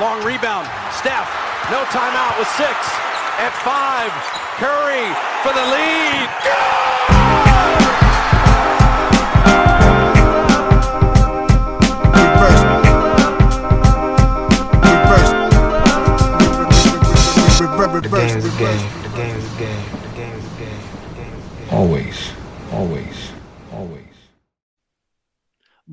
long rebound. Steph, no timeout with six. At five, Curry for the lead. Reverse. Reverse. Reverse. The Reverse. game's a game. Reverse. The game's a game. The game's a game. The game's a game. Always, always,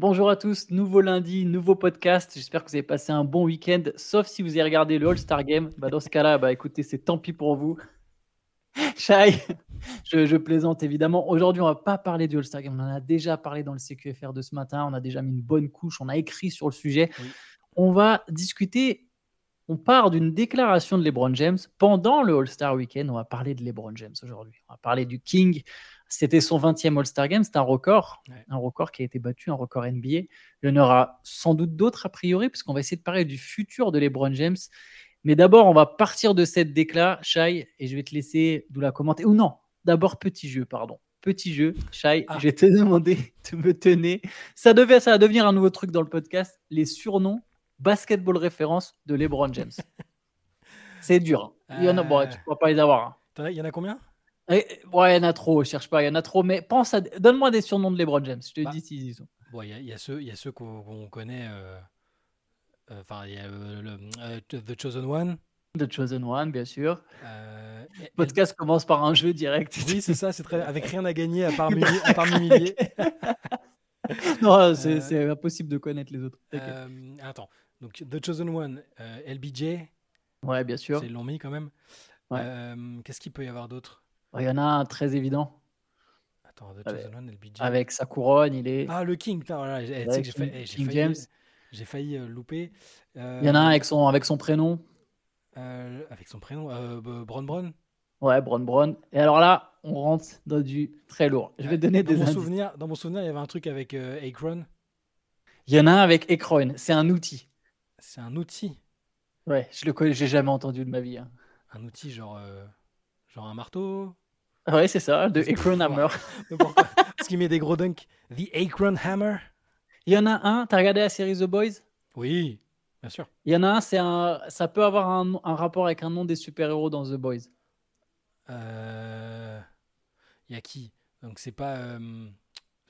Bonjour à tous, nouveau lundi, nouveau podcast. J'espère que vous avez passé un bon week-end, sauf si vous avez regardé le All-Star Game. Bah, dans ce cas-là, bah, écoutez, c'est tant pis pour vous. Shai, je, je plaisante évidemment. Aujourd'hui, on va pas parler du All-Star Game. On en a déjà parlé dans le CQFR de ce matin. On a déjà mis une bonne couche. On a écrit sur le sujet. Oui. On va discuter. On part d'une déclaration de LeBron James pendant le All-Star Weekend. On va parler de LeBron James aujourd'hui. On va parler du King. C'était son 20e All-Star Game. C'est un record. Ouais. Un record qui a été battu, un record NBA. Il y en aura sans doute d'autres a priori, puisqu'on va essayer de parler du futur de LeBron James. Mais d'abord, on va partir de cette déclat, Shai, et je vais te laisser nous la commenter. Ou non, d'abord, petit jeu, pardon. Petit jeu, Shai, Ah. je vais te demander de me tenir. Ça, devait, ça va devenir un nouveau truc dans le podcast, les surnoms basketball référence de LeBron James. C'est dur. hein. Il y en a, bon, Euh. tu ne pourras pas les avoir. hein. Il y en a combien? Et- ouais, il y en a trop, je cherche pas, il y en a trop, mais pense à. Donne-moi des surnoms de LeBron James, je te Bah. dis s'ils y sont. Bon, il y, a- il y a ceux, y a ceux qu'on connaît. euh, euh, Enfin, il y a le, euh, The Chosen One. The Chosen One, bien sûr. euh, Le podcast commence par un jeu direct. Oui, c'est ça, c'est très avec rien à gagner à part, m'humilier- à part non, c'est Euh, impossible de connaître les autres. Euh, attends, donc The Chosen One, LBJ, ouais, bien sûr. c'est l'ont mis quand même. Ouais. Qu'est-ce qu'il peut y avoir d'autre? Il y en a un très évident. Attends, The Avec- sa couronne, il est. Ah, le King, putain, voilà, j'ai- que j'ai King- failli, j'ai j'ai failli, euh, louper. Il y en a un Euh, avec son, avec son prénom. euh, avec son prénom, euh, Bron Bron. Ouais, Bron Bron. Et alors là, on rentre dans du très lourd. Je vais Euh, donner dans des mon indices. souvenir, dans mon souvenir, il y avait un truc avec euh, Akron. Il y en a un avec Ekron. C'est un outil. C'est un outil, Ouais, je le connais, j'ai jamais entendu de ma vie. hein. un outil genre, euh, genre un marteau. Ouais, c'est ça, de fort. Hammer. Pourquoi Parce qu'il met des gros dunks. The Akron Hammer. Il y en a un, t'as regardé la série The Boys? Oui, bien sûr. Il y en a un, c'est un, ça peut avoir un, un rapport avec un nom des super-héros dans The Boys. Euh, Il y a qui? Donc c'est pas. euh,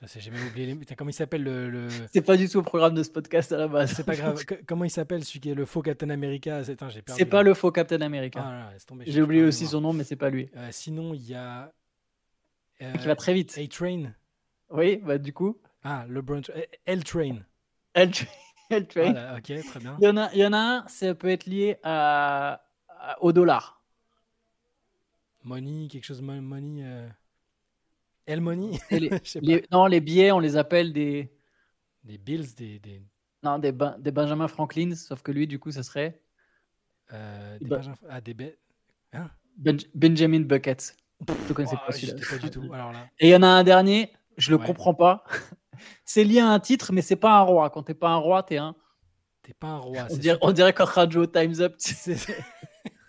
J'ai même oublié. Les... Comment il s'appelle le. le- C'est pas du tout au programme de ce podcast à la base. C'est pas grave. Comment il s'appelle celui qui est le faux Captain America? C'est pas le faux Captain America. Ah, J'ai oublié aussi son nom, mais c'est pas lui. Euh, sinon, il y a. euh, Qui va très vite. A-Train. Oui, bah du coup, Ah, LeBron. euh, L-Train. elle, tra- elle train. Voilà, ok, très bien. Il y en a, il y en a un, ça peut être lié à, au dollar. Money, quelque chose mo- money. euh, El money. Les-. Les- non, les billets, on les appelle des, Des bills, des. des non, des, Ben- des Benjamin Franklin, sauf que lui, du coup, ça serait euh, des Bah- Benjamin- Ah, des. be- Ben- Benjamin Buckets. Je connaissais Ouah, pas celui-là. étais pas du tout. Alors là. Et il y en a un dernier, je le Ouais. comprends pas. c'est lié à un titre, mais c'est pas un roi. Quand t'es pas un roi, t'es un. T'es pas un roi. On dirait, on dirait quand Radio Time's Up.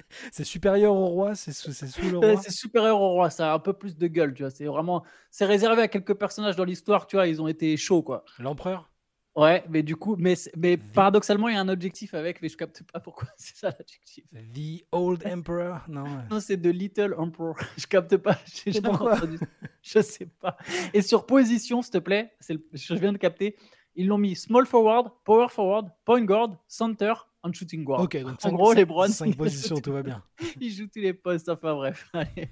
Sais. C'est supérieur au roi, c'est sous, le roi. C'est supérieur au roi, ça a un peu plus de gueule, tu vois. C'est vraiment, c'est réservé à quelques personnages dans l'histoire, tu vois. Ils ont été chauds, quoi. L'empereur? Ouais, mais du coup, mais, mais The- paradoxalement, il y a un objectif avec, mais je capte pas pourquoi c'est ça l'objectif. The Old Emperor? Non. ouais. Non, c'est de Little Emperor. Je capte pas. Jamais pourquoi? entendu. Je sais pas. Et sur position, s'il te plaît, le- je viens de capter. Ils l'ont mis small forward, power forward, point guard, center, shooting guard. Ok, donc En cinq- gros, les Browns, cinq positions, tout va bien. Il joue tous les postes, enfin bref. allez.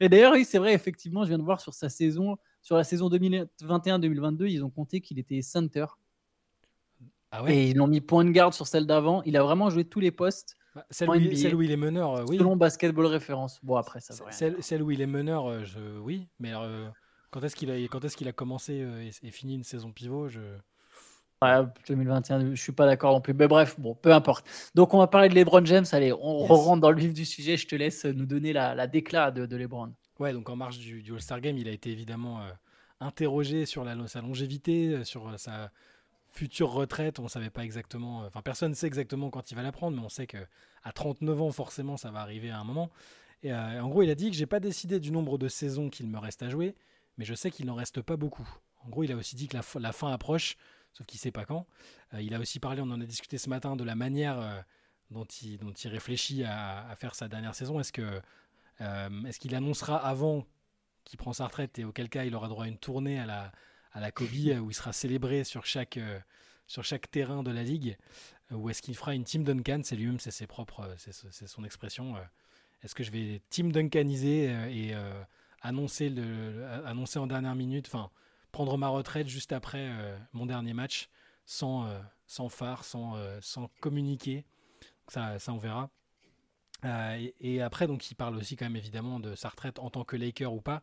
Et d'ailleurs, oui, c'est vrai, effectivement, je viens de voir sur sa saison, sur la saison 2021-2022, ils ont compté qu'il était center. Ah ouais? Et ils l'ont mis point de garde sur celle d'avant. Il a vraiment joué tous les postes Bah, celle, où il, NBA. celle où il est meneur, euh, oui. selon basketball référence. Bon, après, ça rien Celle, celle où il est meneur, euh, je... oui. Mais euh, quand est-ce qu'il a, quand est-ce qu'il a commencé euh, et, et fini une saison pivot je... Ouais, 2021, je suis pas d'accord non plus. Mais bref, bon, peu importe. Donc, on va parler de LeBron James. Allez, on Yes. rentre dans le vif du sujet. Je te laisse nous donner la, la déclat de, de LeBron. Ouais, donc en marge du, du All-Star Game, il a été évidemment euh, interrogé sur la, sa longévité, euh, sur euh, sa future retraite. On savait pas exactement, euh, enfin personne ne sait exactement quand il va la prendre, mais on sait que à 39 ans, forcément, ça va arriver à un moment. Et en gros, il a dit que j'ai pas décidé du nombre de saisons qu'il me reste à jouer, mais je sais qu'il n'en reste pas beaucoup. En gros, il a aussi dit que la fin approche, sauf qu'il ne sait pas quand. Euh, il a aussi parlé, on en a discuté ce matin, de la manière euh, dont, il, réfléchit à, faire sa dernière saison. Euh, est-ce qu'il annoncera avant qu'il prend sa retraite et auquel cas il aura droit à une tournée à la, à Kobe où il sera célébré sur chaque, terrain de la ligue? Ou est-ce qu'il fera une Team Duncan? C'est lui-même, c'est ses propres, c'est son expression. Est-ce que je vais Team Duncaniser et annoncer, en dernière minute, prendre ma retraite juste après mon dernier match sans, sans phare, sans, sans communiquer ça, ça on verra. Euh, et, après, donc, il parle aussi quand même évidemment de sa retraite en tant que Laker ou pas.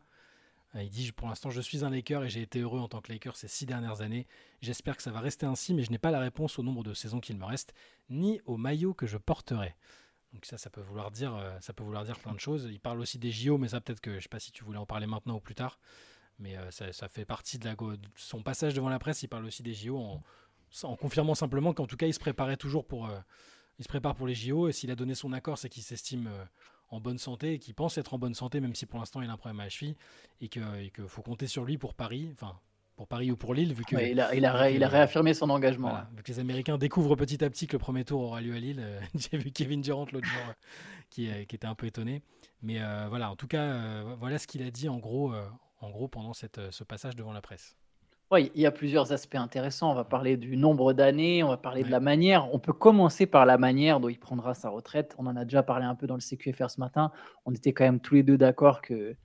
Euh, il dit pour l'instant, je suis un Laker et j'ai été heureux en tant que Laker ces six dernières années. J'espère que ça va rester ainsi, mais je n'ai pas la réponse au nombre de saisons qu'il me reste, ni au maillot que je porterai. Donc ça, ça peut vouloir dire, euh, ça peut vouloir dire plein de choses. Il parle aussi des JO, mais ça peut-être que je sais pas si tu voulais en parler maintenant ou plus tard. Mais ça, ça, fait partie de, la, de son passage devant la presse. Il parle aussi des JO en, en confirmant simplement qu'en tout cas, il se préparait toujours pour il se prépare pour les JO et s'il a donné son accord, c'est qu'il s'estime euh, en bonne santé et qu'il pense être en bonne santé, même si pour l'instant il a un problème à la cheville et qu'il faut compter sur lui pour Paris, enfin pour Paris ou pour Lille, vu que il, a, il, a, il, a, réaffirmé son engagement. vu que les Américains découvrent petit à petit que le premier tour aura lieu à Lille. Euh, j'ai vu Kevin Durant l'autre jour euh, qui, qui, était un peu étonné, mais voilà, en tout cas, voilà ce qu'il a dit en gros, en gros pendant cette, ce passage devant la presse il y a plusieurs aspects intéressants. On va parler du nombre d'années, on va parler de la manière. On peut commencer par la manière dont il prendra sa retraite. On en a déjà parlé un peu dans le CQFR ce matin. On était quand même tous les deux d'accord que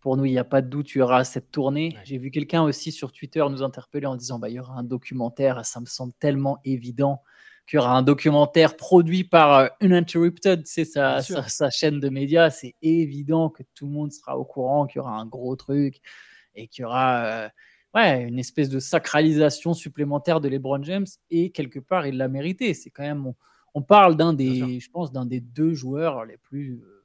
pour nous, il n'y a pas de doute, il y aura cette tournée. J'ai vu quelqu'un aussi sur Twitter nous interpeller en disant bah, il y aura un documentaire. Ça me semble tellement évident qu'il y aura un documentaire produit par euh, Uninterrupted, c'est sa, sa, chaîne de médias. C'est évident que tout le monde sera au courant qu'il y aura un gros truc et qu'il y aura. Euh, ouais, une espèce de sacralisation supplémentaire de LeBron James et quelque part il l'a mérité. C'est quand même, on, parle d'un des, je pense, d'un des deux joueurs les plus, euh,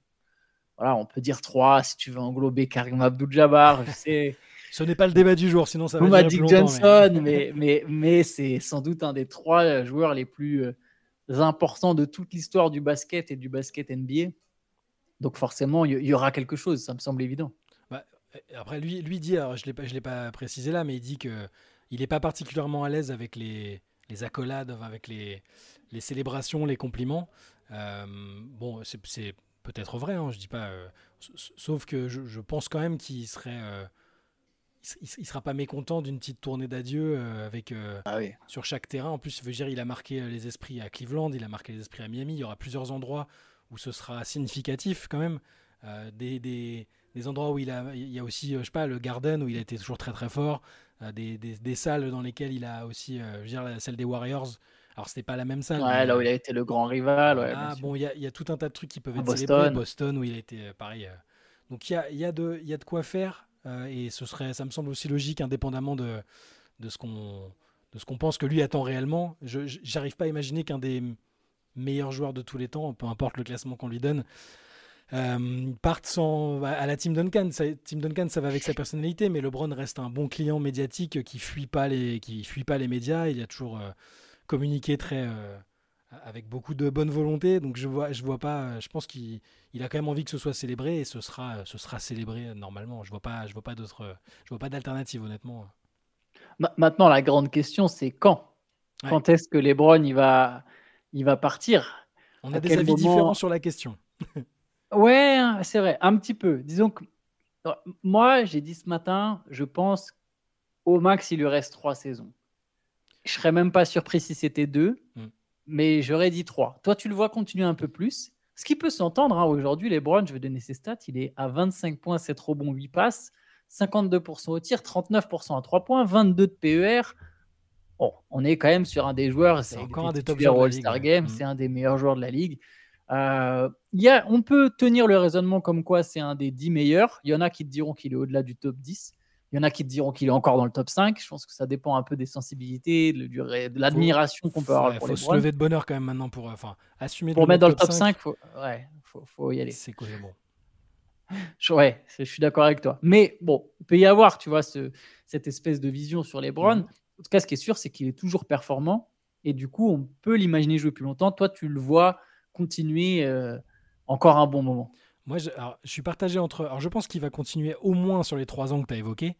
voilà, on peut dire trois si tu veux englober Karim Abdul-Jabbar. Je sais. Ce n'est pas le débat du jour, sinon ça va. Magic Johnson, mais, mais, mais, c'est sans doute un des trois joueurs les plus euh, importants de toute l'histoire du basket et du basket NBA. Donc forcément, il y, aura quelque chose, ça me semble évident. Après, lui, lui dit, alors je ne l'ai pas précisé là, mais il dit qu'il n'est pas particulièrement à l'aise avec les, les, accolades, avec les, les, célébrations, les compliments. Euh, bon, c'est peut-être vrai, hein, je dis pas. Euh, sauf que je, je, pense quand même qu'il serait. Euh, il, sera pas mécontent d'une petite tournée d'adieu avec ah sur chaque terrain. En plus, je veux dire, il a marqué les esprits à Cleveland, il a marqué les esprits à Miami. Il y aura plusieurs endroits où ce sera significatif quand même. des, des, des endroits où il a, il y a aussi, euh, je sais pas, le Garden où il a été toujours très très fort, euh, des, des, salles dans lesquelles il a aussi, euh, je veux dire, la salle des Warriors. Alors c'était pas la même salle. Ouais, là où il a été le grand rival. Ouais, ah, bon, il y, a, y, a tout un tas de trucs qui peuvent être Boston. célébrés. Boston où il a été pareil. Donc il y a, y, a de, y a de quoi faire et ce serait, ça me semble aussi logique, indépendamment de, ce qu'on pense que lui attend réellement. Je j'arrive pas à imaginer qu'un des meilleurs joueurs de tous les temps, peu importe le classement qu'on lui donne, euh, partent sans, à la Team Duncan. Team Duncan, ça va avec sa personnalité, mais LeBron reste un bon client médiatique qui fuit pas les, qui fuit pas les médias. Il a toujours euh, communiqué très, euh, avec beaucoup de bonne volonté. Donc je vois, je vois pas. Je pense qu'il il a quand même envie que ce soit célébré et ce sera, ce sera célébré normalement. Je vois pas, je vois pas d'autres, je vois pas d'alternative honnêtement. Maintenant, la grande question, c'est quand? Quand est-ce que LeBron il va, il va partir? On a des avis différents sur la question. Ouais, hein, c'est vrai, un petit peu. Disons que moi, j'ai dit ce matin, je pense au max, il lui reste trois saisons. Je serais même pas surpris si c'était deux, mm. Mais j'aurais dit trois. Toi, tu le vois continuer un peu plus. Ce qui peut s'entendre, hein, aujourd'hui, les Browns, je vais donner ses stats, il est à 25 points, 7 rebonds, 8 passes, 52% au tir, 39% à 3 points, 22% de PER. Bon, on est quand même sur un des joueurs, c'est encore un des top joueurs All-Star Game, mm. c'est un des meilleurs joueurs de la ligue. Euh, y a, on peut tenir le raisonnement comme quoi c'est un des 10 meilleurs. Il y en a qui te diront qu'il est au-delà du top 10. Il y en a qui te diront qu'il est encore dans le top 5. Je pense que ça dépend un peu des sensibilités, de, de l'admiration qu'on peut avoir. Il faut se lever de bonheur quand même maintenant pour enfin, assumer. Pour mettre dans le top 5, il faut, ouais, faut, faut, y aller. C'est quoi bon. Je, ouais, je suis d'accord avec toi. Mais bon, il peut y avoir, tu vois, ce, cette espèce de vision sur les Browns. Mhm. En tout cas, ce qui est sûr, c'est qu'il est toujours performant. Et du coup, on peut l'imaginer jouer plus longtemps. Toi, tu le vois continuer euh, encore un bon moment Moi, je, suis partagé entre. Alors, je pense qu'il va continuer au moins sur les trois ans que tu as évoqués.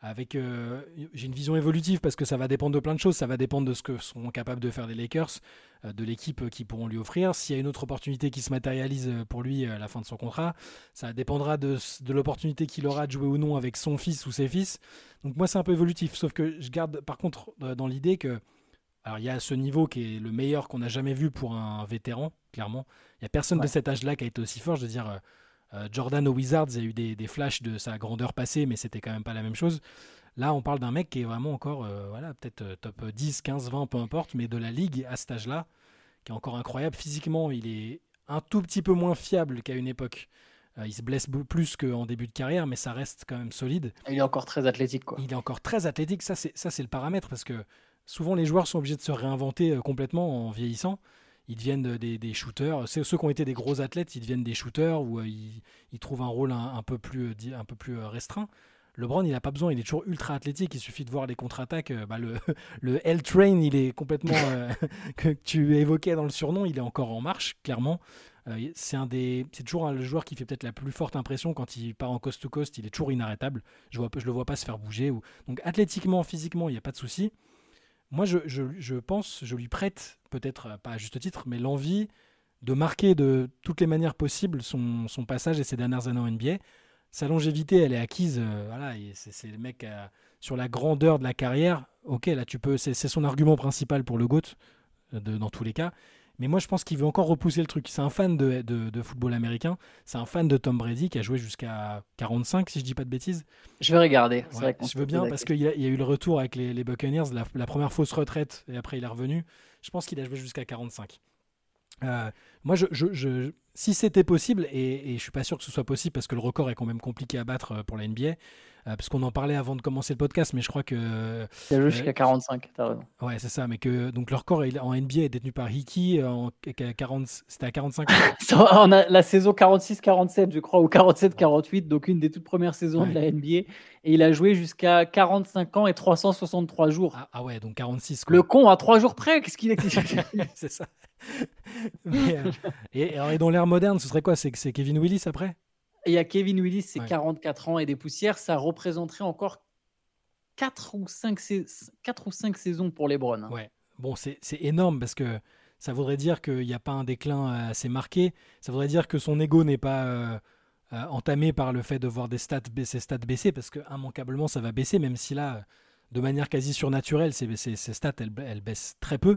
avec euh, j'ai une vision évolutive parce que ça va dépendre de plein de choses. Ça va dépendre de ce que seront capables de faire les Lakers, euh, de l'équipe qui pourront lui offrir. S'il y a une autre opportunité qui se matérialise euh, pour lui à la fin de son contrat, ça dépendra de, de l'opportunité qu'il aura de jouer ou non avec son fils ou ses fils. Donc moi c'est un peu évolutif. Sauf que je garde par contre dans l'idée que alors il y a ce niveau qui est le meilleur qu'on a jamais vu pour un vétéran, clairement. Il y a personne de cet âge-là qui a été aussi fort. Je veux dire. Euh, Jordan aux Wizards, il y a eu des, flashs de sa grandeur passée, mais c'était quand même pas la même chose. Là, on parle d'un mec qui est vraiment encore, euh, voilà, peut-être euh, top 10, 15, 20, peu importe, mais de la ligue à cet âge-là, qui est encore incroyable. Physiquement, il est un tout petit peu moins fiable qu'à une époque. il se blesse plus qu'en début de carrière, mais ça reste quand même solide. Il est encore très athlétique. Quoi. Il est encore très athlétique, ça c'est le paramètre, parce que souvent les joueurs sont obligés de se réinventer complètement en vieillissant ils deviennent des, shooters. Ceux qui ont été des gros athlètes, ils deviennent des shooters ou euh, ils, trouvent un rôle un, peu plus, euh, un peu plus euh, restreint. LeBron, il n'a pas besoin, il est toujours ultra athlétique. Il suffit de voir les contre-attaques. Bah, le, L-Train, il est complètement. que tu évoquais dans le surnom, il est encore en marche, clairement. c'est un des, c'est toujours le joueur qui fait peut-être la plus forte impression quand il part en coast to coast. Il est toujours inarrêtable. Je ne le vois pas se faire bouger. Ou... Donc athlétiquement, physiquement, il n'y a pas de souci. Moi, je, pense, je lui prête, peut-être euh, pas à juste titre, mais l'envie de marquer de toutes les manières possibles son, passage et ses dernières années en NBA. Sa longévité, elle est acquise. Euh, voilà, c'est le mec euh, sur la grandeur de la carrière. Ok, là, tu peux. C'est son argument principal pour le GOAT, dans tous les cas. Mais moi, je pense qu'il veut encore repousser le truc. C'est un fan de, de, football américain. C'est un fan de Tom Brady qui a joué jusqu'à 45, si je dis pas de bêtises. Je vais regarder. je veux bien parce qu'il y, a eu le retour avec les, les Buccaneers, la, première fausse retraite, et après il est revenu. Je pense qu'il a joué jusqu'à 45. Euh, moi, je, je, si c'était possible, et, et je suis pas sûr que ce soit possible parce que le record est quand même compliqué à battre euh, pour la NBA, euh, parce qu'on en parlait avant de commencer le podcast, mais je crois que. C'est jusqu'à 45, t'as raison. Ouais, c'est ça, mais que donc le record en NBA est détenu par Hickey, en 40, c'était à 45 On a la saison 46-47, je crois, ou 47-48, donc une des toutes premières saisons de la NBA, et il a joué jusqu'à 45 ans et 363 jours. Ah, ah ouais, donc 46. Le con à 3 jours près, qu'est-ce qu'il est C'est ça. Euh, et, et dans l'ère moderne, ce serait quoi? C'est Kevin Willis après? Il y a Kevin Willis, c'est 44 ans et des poussières. Ça représenterait encore 4 ou 5, 4 ou 5 saisons pour les Browns. Hein. Ouais. Bon, c'est énorme parce que ça voudrait dire qu'il n'y a pas un déclin euh, assez marqué. Ça voudrait dire que son ego n'est pas euh, euh, entamé par le fait de voir des stats, ses stats baisser parce que immanquablement ça va baisser, même si là, de manière quasi surnaturelle, ses, stats elles, baissent très peu.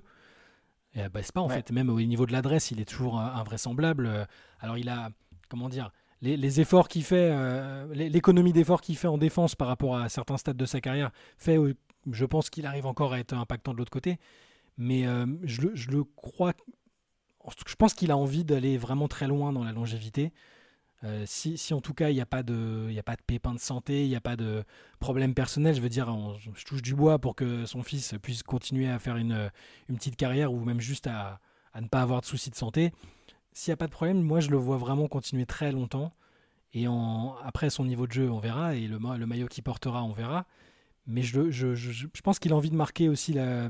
Et elles baissent pas en fait. Même au niveau de l'adresse, il est toujours invraisemblable. Alors il a, comment dire, les, efforts qu'il fait, euh, l'économie d'efforts qu'il fait en défense par rapport à certains stades de sa carrière, fait, euh, je pense qu'il arrive encore à être impactant de l'autre côté. Mais euh, je, le crois, je pense qu'il a envie d'aller vraiment très loin dans la longévité. Si, en tout cas il n'y a pas de, il a pas de pépin de santé, il n'y a pas de problème personnel, je veux dire, je touche du bois pour que son fils puisse continuer à faire une, petite carrière ou même juste à, à ne pas avoir de soucis de santé s'il n'y a pas de problème, moi je le vois vraiment continuer très longtemps. Et après son niveau de jeu, on verra. Et le, maillot qu'il portera, on verra. Mais je, pense qu'il a envie de marquer aussi la,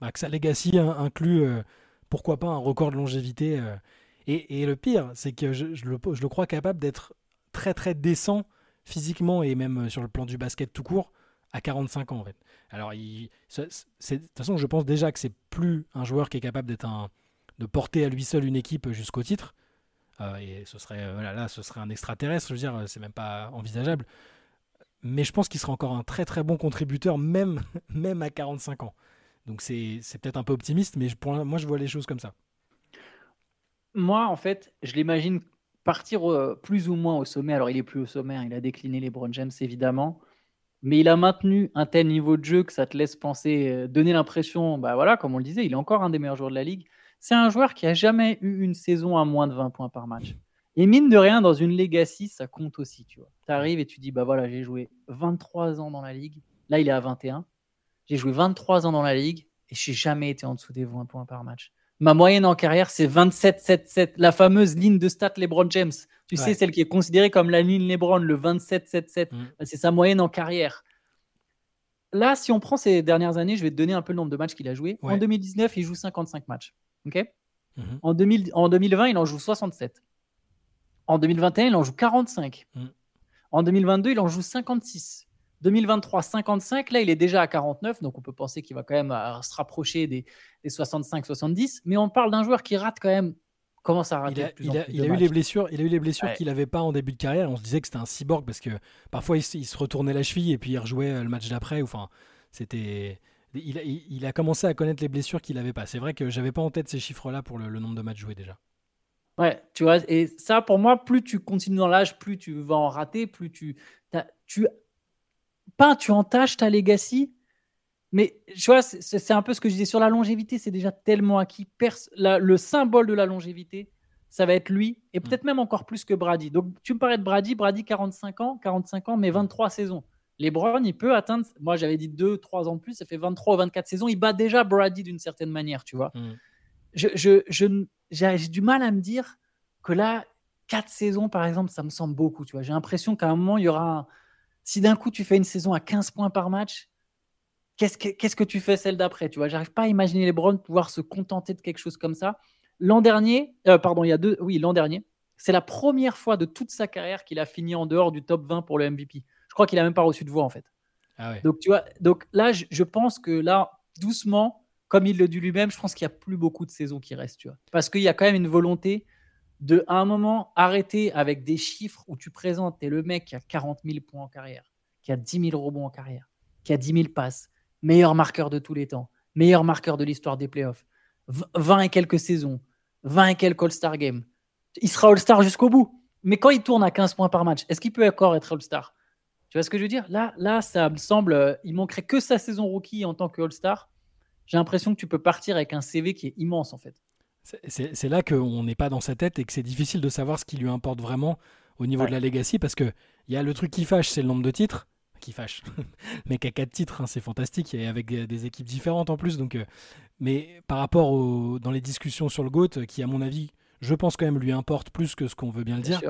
bah, que sa legacy inclut, euh, pourquoi pas, un record de longévité. Euh. Et, le pire, c'est que je, le, crois capable d'être très très décent physiquement et même sur le plan du basket tout court à 45 ans en fait. Alors, de toute façon, je pense déjà que c'est plus un joueur qui est capable de porter à lui seul une équipe jusqu'au titre. Euh, et ce serait, voilà, là, ce serait un extraterrestre, je veux dire, c'est même pas envisageable. Mais je pense qu'il sera encore un très très bon contributeur, même, même à 45 ans. Donc c'est peut-être un peu optimiste, mais moi je vois les choses comme ça. Moi, en fait, je l'imagine partir plus ou moins au sommet. Alors, il est plus au sommet, hein, il a décliné les Brown James, évidemment. Mais il a maintenu un tel niveau de jeu que ça te laisse penser, euh, donner l'impression, bah voilà, comme on le disait, il est encore un des meilleurs joueurs de la ligue. C'est un joueur qui a jamais eu une saison à moins de 20 points par match. Et mine de rien, dans une legacy, ça compte aussi, tu vois. Tu arrives et tu dis, bah voilà, j'ai joué 23 ans dans la ligue. Là, il est à 21. J'ai joué 23 ans dans la ligue et j'ai jamais été en dessous des 20 points par match. Ma moyenne en carrière, c'est 27-7-7, la fameuse ligne de stats LeBron James. Tu sais, celle qui est considérée comme la ligne LeBron, le 27-7-7. Mm. Bah, c'est sa moyenne en carrière. Là, si on prend ces dernières années, je vais te donner un peu le nombre de matchs qu'il a joué. En 2019, il joue 55 matchs. Mhm. en, 2020, il en joue 67. En 2021, il en joue 45. Mhm. En 2022, il en joue 56. 2023, 55. Là, il est déjà à 49, donc on peut penser qu'il va quand même euh, se rapprocher des, 65-70. Mais on parle d'un joueur qui rate quand même. Commence à rater. Il a, eu les blessures. Il a eu les blessures qu'il n'avait pas en début de carrière. On se disait que c'était un cyborg parce que parfois il, se retournait la cheville et puis il rejouait euh, le match d'après. Enfin, c'était. Il a, commencé à connaître les blessures qu'il n'avait pas. C'est vrai que j'avais pas en tête ces chiffres-là pour le, nombre de matchs joués déjà. Ouais, tu vois, et ça pour moi, plus tu continues dans l'âge, plus tu vas en rater, plus tu, tu pas tu entaches ta legacy, mais tu vois, c'est un peu ce que je disais sur la longévité, c'est déjà tellement acquis. le symbole de la longévité, ça va être lui, et mm. peut-être même encore plus que Brady. Donc tu me parlais de Brady, Brady 45 ans, 45 ans, mais 23 saisons. LeBron, il peut atteindre, moi j'avais dit 2, 3 ans de plus, ça fait 23 ou 24 saisons, il bat déjà Brady d'une certaine manière, tu vois. Mm. Je, j'ai du mal à me dire que là, 4 saisons par exemple, ça me semble beaucoup, tu vois. J'ai l'impression qu'à un moment, il y aura un, si d'un coup tu fais une saison à 15 points par match, qu'est-ce que, qu'est-ce que tu fais celle d'après Tu vois, j'arrive pas à imaginer les Browns pouvoir se contenter de quelque chose comme ça. L'an dernier, euh, pardon, il y a deux, oui, l'an dernier, c'est la première fois de toute sa carrière qu'il a fini en dehors du top 20 pour le MVP. Je crois qu'il a même pas reçu de voix en fait. Ah donc tu vois, donc là, je, pense que là, doucement, comme il le dit lui-même, je pense qu'il y a plus beaucoup de saisons qui restent, tu vois, parce qu'il y a quand même une volonté de, un moment, arrêter avec des chiffres où tu présentes, tu es le mec qui a 40 000 points en carrière, qui a 10 000 rebonds en carrière, qui a 10 000 passes, meilleur marqueur de tous les temps, meilleur marqueur de l'histoire des playoffs, 20 et quelques saisons, 20 et quelques All-Star Games. Il sera All-Star jusqu'au bout. Mais quand il tourne à 15 points par match, est-ce qu'il peut encore être All-Star? Tu vois ce que je veux dire? Là, là, ça me semble, euh, il manquerait que sa saison rookie en tant que All-Star. J'ai l'impression que tu peux partir avec un CV qui est immense en fait. C'est là qu'on n'est pas dans sa tête et que c'est difficile de savoir ce qui lui importe vraiment au niveau de la legacy parce que il y a le truc qui fâche, c'est le nombre de titres qui fâche. mais qu'à quatre titres, hein, c'est fantastique et avec des, équipes différentes en plus. Donc, euh, mais par rapport au, dans les discussions sur le GOAT, qui à mon avis, je pense quand même lui importe plus que ce qu'on veut bien le dire.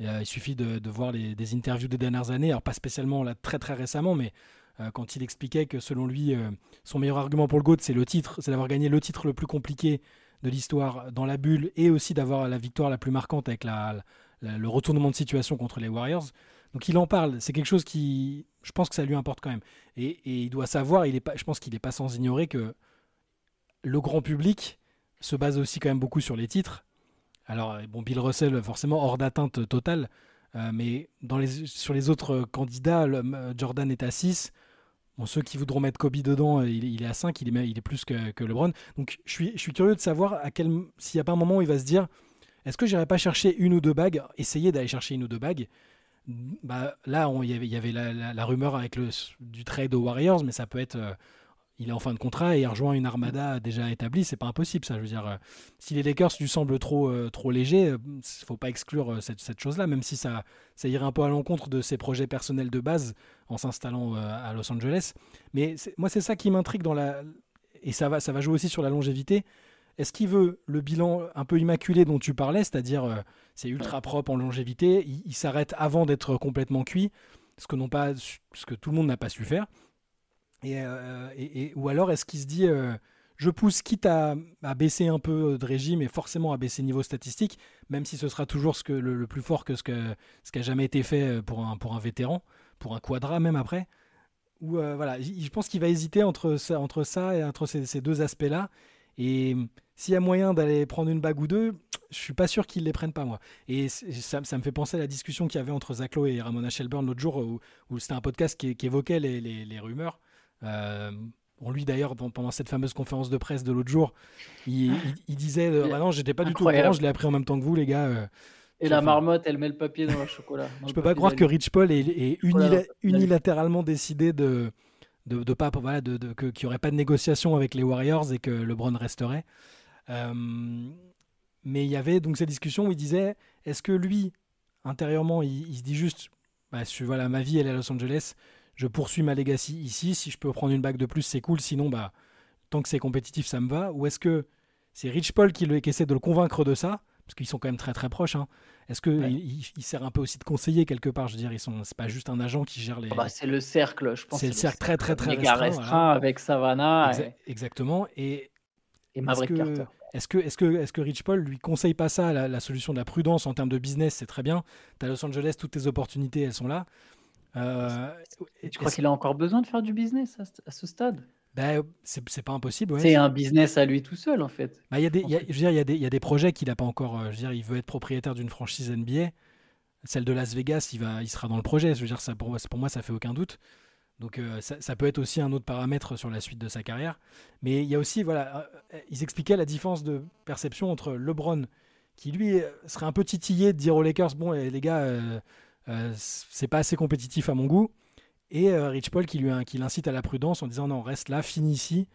Euh, il suffit de, voir les, des interviews des dernières années, alors pas spécialement là très très récemment, mais euh, quand il expliquait que selon lui, son meilleur argument pour le GOAT, c'est le titre, c'est d'avoir gagné le titre le plus compliqué de l'histoire dans la bulle et aussi d'avoir la victoire la plus marquante avec le retournement de situation contre les Warriors. Donc il en parle, c'est quelque chose qui, je pense que ça lui importe quand même. Et, il doit savoir, il est pas, je pense qu'il n'est pas sans ignorer que le grand public se base aussi quand même beaucoup sur les titres. Alors, bon, Bill Russell, forcément hors d'atteinte totale, euh, mais sur les autres candidats, Jordan est à 6, Ceux qui voudront mettre Kobe dedans, euh, il, est à 5, il est, plus que, que, LeBron. Donc je suis, curieux de savoir s'il n'y a pas un moment où il va se dire est-ce que j'irai pas chercher une ou deux bagues Essayer d'aller chercher une ou deux bagues? Bah, là, il y avait, la, rumeur avec du trade aux Warriors, mais ça peut être. Euh, il est en fin de contrat et il rejoint une armada déjà établie, c'est pas impossible ça. Je veux dire, euh, si les Lakers lui semblent trop, euh, trop légers, il euh, faut pas exclure cette, cette chose-là, même si ça, ça irait un peu à l'encontre de ses projets personnels de base en s'installant à Los Angeles. Mais moi, c'est ça qui m'intrigue dans la. Et ça va, ça va jouer aussi sur la longévité. Est-ce qu'il veut le bilan un peu immaculé dont tu parlais, c'est-à-dire c'est ultra propre en longévité, il, s'arrête avant d'être complètement cuit, ce que, non pas, ce que tout le monde n'a pas su faire euh, et, ou alors est-ce qu'il se dit euh, je pousse quitte à, baisser un peu de régime et forcément à baisser niveau statistique, même si ce sera toujours ce que, le, plus fort que ce, ce qui a jamais été fait euh, pour un, pour un vétéran, pour un quadra même après. Ou voilà, je pense qu'il va hésiter entre ça, entre ça et entre ces, deux aspects-là. Et s'il y a moyen d'aller prendre une bague ou deux, je suis pas sûr qu'ils les prennent pas moi. Et ça, me fait penser à la discussion qu'il y avait entre Zach et Ramona Shelburne l'autre jour, où, c'était un podcast qui, évoquait les, les rumeurs. Euh, lui d'ailleurs pendant cette fameuse conférence de presse de l'autre jour, il, disait euh, ah non j'étais pas du tout au courant, je l'ai appris en même temps que vous les gars. Euh. et la marmotte, elle met le papier dans le chocolat. je peux pas croire que Rich Paul ait, unilatéralement décidé de de, pas voilà de, qu'il n'y aurait pas de négociation avec les Warriors et que LeBron resterait. mais il y avait donc cette discussion où il disait est-ce que lui intérieurement il, se dit juste bah, voilà ma vie elle est à Los Angeles je poursuis ma legacy ici. Si je peux prendre une bague de plus, c'est cool. Sinon, bah, tant que c'est compétitif, ça me va. Ou est-ce que c'est Rich Paul qui, essaie de le convaincre de ça? Parce qu'ils sont quand même très très proches. Hein. Est-ce qu'il il, sert un peu aussi de conseiller quelque part? Je veux dire, ils sont, c'est pas juste un agent qui gère les. Ah bah, c'est le cercle, je pense. C'est le cercle très très très restreint, avec Savannah. Exactement. Et, et Maverick Carter. Est-ce que, est que, est que Rich Paul lui conseille pas ça, la, solution de la prudence en termes de business, c'est très bien. Tu as Los Angeles, toutes tes opportunités, elles sont là. Euh, tu crois qu'il a encore besoin de faire du business à, ce- stade? Bah, c'est pas impossible. ouais. C'est un business à lui tout seul, en fait. Il y a des, il y a- je veux dire, il y a des, y a des projets qu'il n'a pas encore. euh, Je veux dire, il veut être propriétaire d'une franchise NBA. Celle de Las Vegas, il, va, il sera dans le projet. Je veux dire, ça, pour, moi- pour moi, ça fait aucun doute. Donc, euh, ça, ça peut être aussi un autre paramètre sur la suite de sa carrière. Mais il y a aussi, voilà, euh, ils expliquaient la différence de perception entre LeBron, qui lui serait un peu titillé de dire aux Lakers, bon, eh, les gars, euh, c'est pas assez compétitif à mon goût. Et euh, Rich Paul qui, l'incite à la prudence en disant non, reste là, finis ici.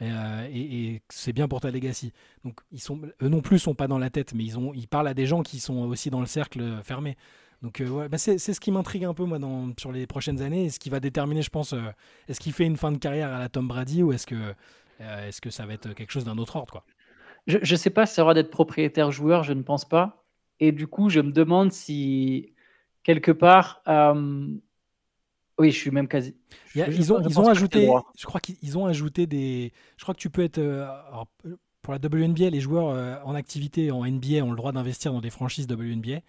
Et, euh, et- c'est bien pour ta legacy. Donc ils sont, eux non plus sont pas dans la tête, mais ils ont, ils parlent à des gens qui sont aussi dans le cercle euh, fermé. Donc euh, c'est ce qui m'intrigue un peu moi dans, sur les prochaines années, et ce qui va déterminer, je pense, euh, est-ce qu'il fait une fin de carrière à la Tom Brady ou est-ce que, euh, est-ce que ça va être quelque chose d'un autre ordre quoi? Je ne sais pas si ça aura d'être propriétaire joueur, je ne pense pas. Et du coup, je me demande si, quelque part, euh, oui, je suis même quasi. A- ils ont, ils ont ajouté, je crois qu'ils ont ajouté des, je crois que tu peux être, euh, alors, pour la WNBA, les joueurs euh, en activité en NBA ont le droit d'investir dans des franchises WNBA,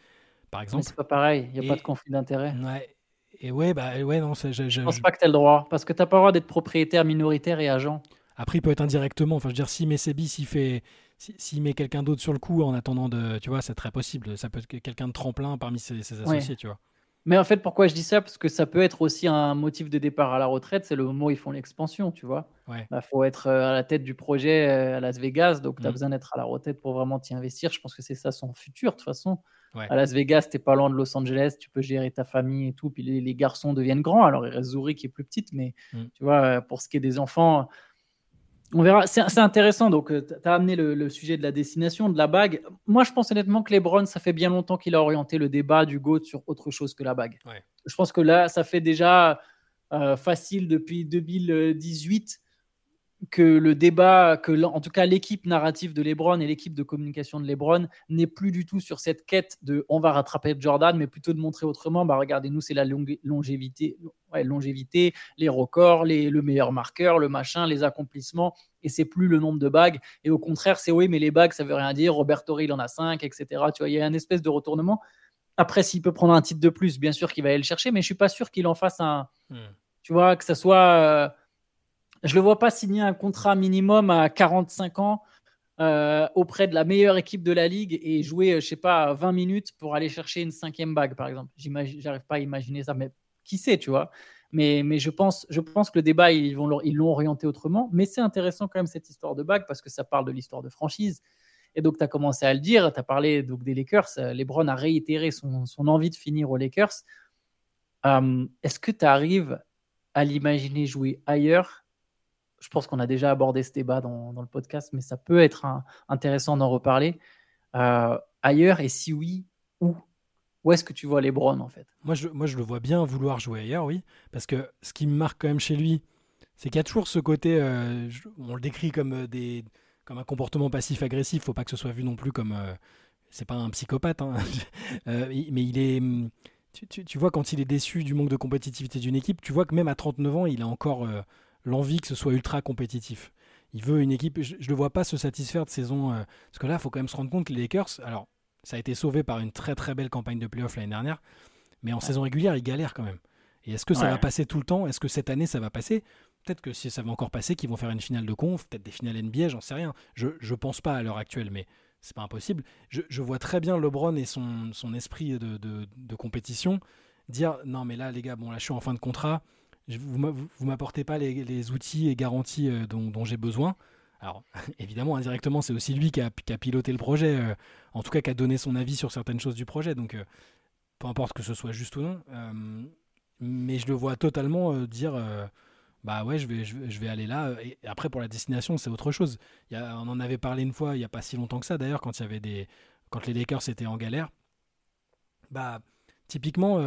par exemple. c'est pas pareil, il n'y a pas de conflit d'intérêt. Ouais. Et ouais, bah ouais, non, je- je- Je pense pas que tu as le droit, parce que tu n'as pas le droit d'être propriétaire minoritaire et agent. Après, il peut être indirectement. Enfin, je veux dire, s'il met Sebi, s'il fait, si- s'il met quelqu'un d'autre sur le coup en attendant de, tu vois, c'est très possible. Ça peut être que- quelqu'un de tremplin parmi ses, ses Ouais. associés, tu vois. Mais en fait, pourquoi je dis ça? Parce que ça peut être aussi un motif de départ à la retraite, c'est le moment où ils font l'expansion, tu vois. Ouais. Il faut être euh, à la tête du projet euh, à Las Vegas, donc tu as Mhm. besoin d'être à la retraite pour vraiment t'y investir. Je pense que c'est ça son futur, de toute façon. Ouais. À Las Vegas, tu pas loin de Los Angeles, tu peux gérer ta famille et tout, puis les, les garçons deviennent grands. Alors, il reste Zuri qui est plus petite, mais Mhm. tu vois, pour ce qui est des enfants, on verra. C'est intéressant, donc tu as amené le, le sujet de la destination, de la bague. Moi, je pense honnêtement que LeBron, ça fait bien longtemps qu'il a orienté le débat du GOAT sur autre chose que la bague. Ouais. Je pense que là, ça fait déjà euh, facile depuis 2018 que le débat, que en tout cas l'équipe narrative de LeBron et l'équipe de communication de LeBron n'est plus du tout sur cette quête de on va rattraper Jordan, mais plutôt de montrer autrement. Bah regardez, nous c'est la longue- longévité, ouais, longévité, les records, les, le meilleur marqueur, le machin, les accomplissements, et c'est plus le nombre de bagues. Et au contraire, c'est oui, mais les bagues ça veut rien dire. Roberto il en a 5, etc. Tu vois, il y a un espèce de retournement. Après, s'il peut prendre un titre de plus, bien sûr qu'il va aller le chercher, mais je suis pas sûr qu'il en fasse un. Hmm. Tu vois, que ça soit. Je le vois pas signer un contrat minimum à 45 ans euh, auprès de la meilleure équipe de la ligue et jouer, euh, je sais pas, 20 minutes pour aller chercher une cinquième bague, par exemple. J'arrive pas à imaginer ça, mais qui sait, tu vois. Mais, mais je, pense, je pense que le débat, ils leur- ils l'ont orienté autrement. Mais c'est intéressant quand même cette histoire de bague parce que ça parle de l'histoire de franchise. Et donc, tu as commencé à le dire, tu as parlé des Lakers. Euh, LeBron a réitéré son, son envie de finir aux Lakers. Est-ce que tu arrives à l'imaginer jouer ailleurs Je pense qu'on a déjà abordé ce débat dans, dans le podcast, mais ça peut être intéressant d'en reparler. Euh, ailleurs, et si oui, où? Où est-ce que tu vois LeBron en fait? Moi je, moi, je le vois bien vouloir jouer ailleurs, oui. Parce que ce qui me marque quand même chez lui, c'est qu'il y a toujours ce côté. euh, on le décrit comme, euh, des, comme un comportement passif-agressif. faut pas que ce soit vu non plus comme. euh, c'est pas un psychopathe, hein. Mais il est. Tu, tu- tu vois, quand il est déçu du manque de compétitivité d'une équipe, tu vois que même à 39 ans, il a encore l'envie que ce soit ultra compétitif. Il veut une équipe. Je ne le vois pas se satisfaire de saison. euh, parce que là, il faut quand même se rendre compte que les Lakers. Alors, ça a été sauvé par une très très belle campagne de playoff l'année dernière. Mais en saison régulière, ils galèrent quand même. Et est-ce que ça Ouais. va passer tout le temps? Est-ce que cette année, ça va passer? Peut-être que si ça va encore passer, qu'ils vont faire une finale de conf, peut-être des finales NBA, j'en sais rien. Je ne pense pas à l'heure actuelle, mais c'est pas impossible. Je, je vois très bien LeBron et son, son esprit de, de- de compétition dire non, mais là, les gars, bon, là, je suis en fin de contrat. Vous vous m'apportez pas les, outils et garanties euh, dont, j'ai besoin. Alors, évidemment, indirectement, c'est aussi lui qui a, piloté le projet, euh, en tout cas qui a donné son avis sur certaines choses du projet. Donc, euh, peu importe que ce soit juste ou non. mais je le vois totalement dire bah ouais, je vais, je, vais- aller là. Et après, pour la destination, c'est autre chose. On en avait parlé une fois, il n'y a pas si longtemps que ça d'ailleurs, quand il y avait des, quand les Lakers étaient en galère. Bah, typiquement,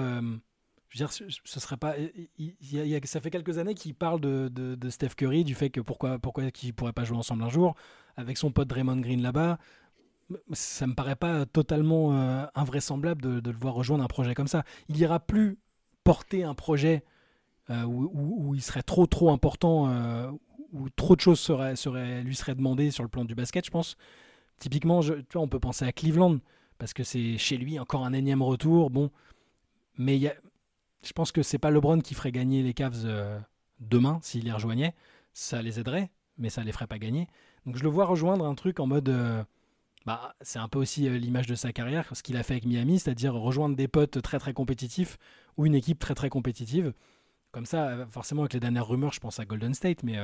je veux dire, ce, serait pas. a- ça fait quelques années qu'il parle de, Steph Curry, du fait que pourquoi, pourquoi qu'ils pourraient pas jouer ensemble un jour, avec son pote Draymond Green là-bas. Ça me paraît pas totalement euh, invraisemblable de, le voir rejoindre un projet comme ça. Il ira plus porter un projet euh, où, il serait trop trop important, euh, où trop de choses lui seraient demandées sur le plan du basket, je pense. Typiquement, tu vois, on peut penser à Cleveland, parce que c'est chez lui encore un énième retour. Bon, mais il y a- Je pense que c'est pas LeBron qui ferait gagner les Cavs euh, demain s'il les rejoignait. Ça les aiderait, mais ça les ferait pas gagner. Donc je le vois rejoindre un truc en mode. euh, bah, c'est un peu aussi euh, l'image de sa carrière, ce qu'il a fait avec Miami, c'est-à-dire rejoindre des potes très très compétitifs ou une équipe très très compétitive. Comme ça, forcément, avec les dernières rumeurs, je pense à Golden State, mais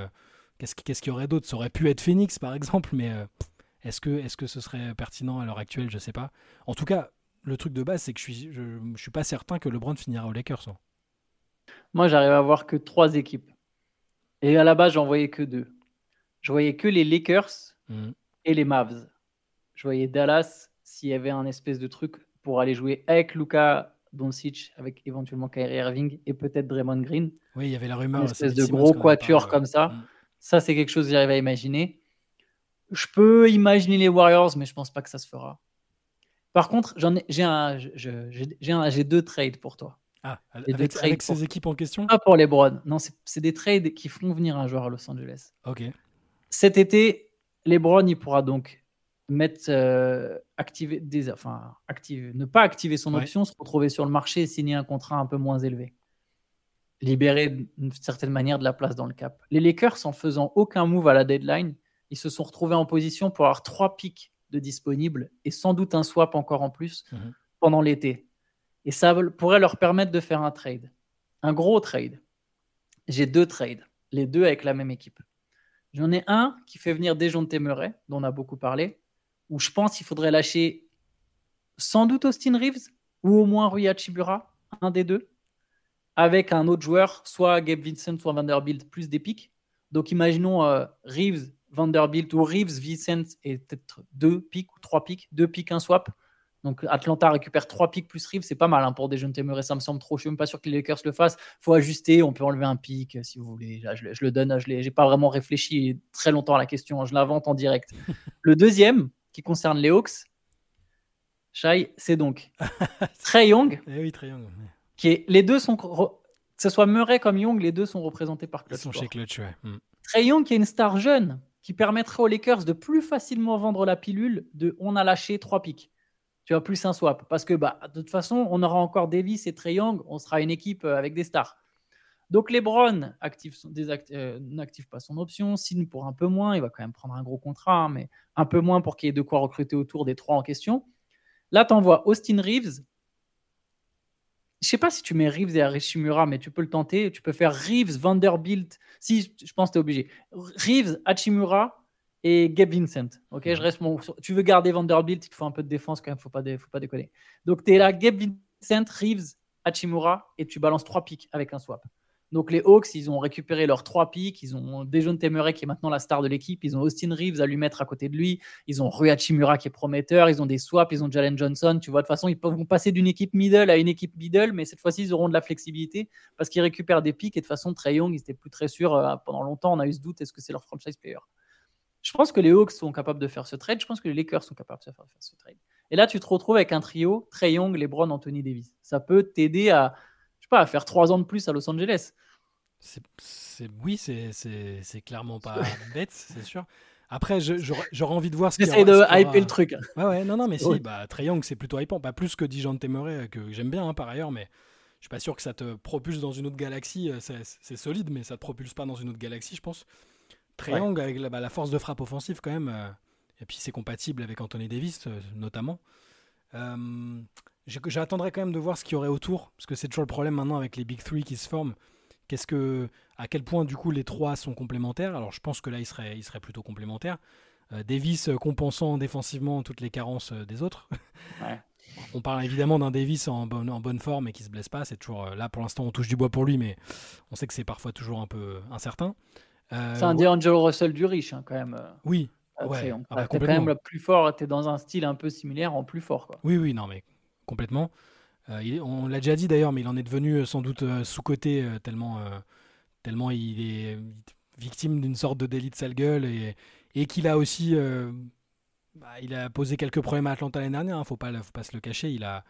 qu'est-ce qui- qu'est-ce qu'il y aurait d'autre? Ça aurait pu être Phoenix, par exemple, mais est-ce que, est que ce serait pertinent à l'heure actuelle? Je sais pas. En tout cas, le truc de base, c'est que je suis, je, je suis pas certain que LeBron finira aux Lakers. hein. Moi, j'arrive à voir que trois équipes. Et à la base, j'en voyais que deux. Je voyais que les Lakers Mhm. et les Mavs. Je voyais Dallas s'il y avait un espèce de truc pour aller jouer avec Luka Doncic, avec éventuellement Kyrie Irving et peut-être Draymond Green. Oui, il y avait la rumeur. espèce c'est de gros quatuor comme ça. Mhm. Ça, c'est quelque chose que j'arrive à imaginer. Je peux imaginer les Warriors, mais je pense pas que ça se fera. Par contre, j'en ai, j'ai, un, j'ai, un- j'ai deux trades pour toi. Ah, Les avec, trades avec pour- ces équipes en question? Pas pour les Browns. Non, c'est, des trades qui font venir un joueur à Los Angeles. Ok. Cet été, LeBron, il pourra donc mettre, euh, activer des, enfin, activer, ne pas activer son Ouais. option, se retrouver sur le marché et signer un contrat un peu moins élevé. Libérer d'une certaine manière de la place dans le cap. Les Lakers, en faisant aucun move à la deadline, ils se sont retrouvés en position pour avoir trois pics de disponibles et sans doute un swap encore en plus Mhm. pendant l'été. Et ça pourrait leur permettre de faire un trade. Un gros trade. J'ai deux trades, les deux avec la même équipe. J'en ai un qui fait venir Dejounte Murray, dont on a beaucoup parlé, où je pense qu'il faudrait lâcher sans doute Austin Reeves ou au moins Rui Hachimura, un des deux, avec un autre joueur, soit Gabe Vincent, soit Vanderbilt, plus des pics. Donc imaginons euh, Reeves, Vanderbilt ou Reeves, Vincent et peut-être deux pics ou trois pics, deux pics, un swap. Donc Atlanta récupère trois pics plus Reeves, c'est pas mal hein, pour Dejounte Murray, ça me semble trop. Je suis même pas sûr que les Lakers le fassent. faut ajuster, on peut enlever un pic si vous voulez. Là, je, le- je le donne, je n'ai pas vraiment réfléchi très longtemps à la question, je l'invente en direct. le deuxième, qui concerne les Hawks, Shai, c'est donc Trey Young, Eh oui, très Young. qui est, les deux sont, re- que ce soit Murray comme Young, les deux sont représentés par Ils Clutch sont Sport. chez Clutch, ouais. Mm. Trey Young, qui est une star jeune, qui permettrait aux Lakers de plus facilement vendre la pilule de on a lâché trois pics. Tu vois, plus un swap. Parce que bah, de toute façon, on aura encore Davis et Trey Young, on sera une équipe euh, avec des stars. Donc LeBron active euh, n'active pas son option, signe pour un peu moins, il va quand même prendre un gros contrat, hein, mais un peu moins pour qu'il y ait de quoi recruter autour des trois en question. Là, tu envoies Austin Reeves. Je sais pas si tu mets Reeves et Hachimura, mais tu peux le tenter. Tu peux faire Reeves, Vanderbilt. Si, je pense que tu es obligé. Reeves, Hachimura et Gabe Vincent. Ok, je reste mon... Tu veux garder Vanderbilt, il te faut un peu de défense quand même, faut pas, dé- faut pas déconner. Donc tu es là, Gabe Vincent, Reeves, Hachimura, et tu balances trois pics avec un swap. Donc les Hawks, ils ont récupéré leurs trois pics, ils ont Dejounte Temeray qui est maintenant la star de l'équipe, ils ont Austin Reeves à lui mettre à côté de lui, ils ont Rui Hachimura qui est prometteur, ils ont des swaps, ils ont Jalen Johnson, tu vois, de toute façon, ils vont passer d'une équipe middle à une équipe middle, mais cette fois-ci, ils auront de la flexibilité parce qu'ils récupèrent des pics et de toute façon, Trey Young, ils n'étaient plus très sûrs euh, pendant longtemps, on a eu ce doute, est-ce que c'est leur franchise player? Je pense que les Hawks sont capables de faire ce trade, je pense que les Lakers sont capables de faire, ce trade. Et là, tu te retrouves avec un trio, Trey Young, LeBron, Anthony Davis. Ça peut t'aider à, pas, à faire trois ans de plus à Los Angeles. C'est, oui, c'est, clairement pas bête, c'est sûr. Après, j'aurais, envie de voir ce qu'il aura- de aura- hyper le truc. Ouais, ouais, non, non, mais si, bah, c'est plutôt hypant. Pas plus que Dijon Temeray, euh, que j'aime bien hein, par ailleurs, mais je suis pas sûr que ça te propulse dans une autre galaxie. euh, C'est, solide, mais ça te propulse pas dans une autre galaxie, je pense. Trae Ouais. Young, avec la, bah, la force de frappe offensive, quand même, euh, et puis c'est compatible avec Anthony Davis, euh, notamment. Euh, j'attendrai quand même de voir ce qu'il y aurait autour, parce que c'est toujours le problème maintenant avec les Big Three qui se forment. Qu'est-ce que, à quel point du coup les trois sont complémentaires? Alors je pense que là ils seraient, ils seraient plutôt complémentaires. Euh, Davis euh, compensant défensivement toutes les carences euh, des autres. Ouais. On parle évidemment d'un Davis en bonne, en bonne forme et qui se blesse pas. C'est toujours là pour l'instant on touche du bois pour lui, mais on sait que c'est parfois toujours un peu incertain. C'est un ouais, D'Angelo Russell du riche, hein, quand même. Oui, ouais, ah bah, quand même le plus fort, t'es dans un style un peu similaire en plus fort. Quoi. Oui, oui, non, mais complètement. Euh, il on l'a déjà dit d'ailleurs, mais il en est devenu euh, sans doute euh, sous-coté euh, tellement, il est victime d'une sorte de délit de sale gueule et, qu'il a aussi. bah, il a posé quelques problèmes à Atlanta l'année dernière, hein, faut pas, le- faut pas se le cacher. Il a.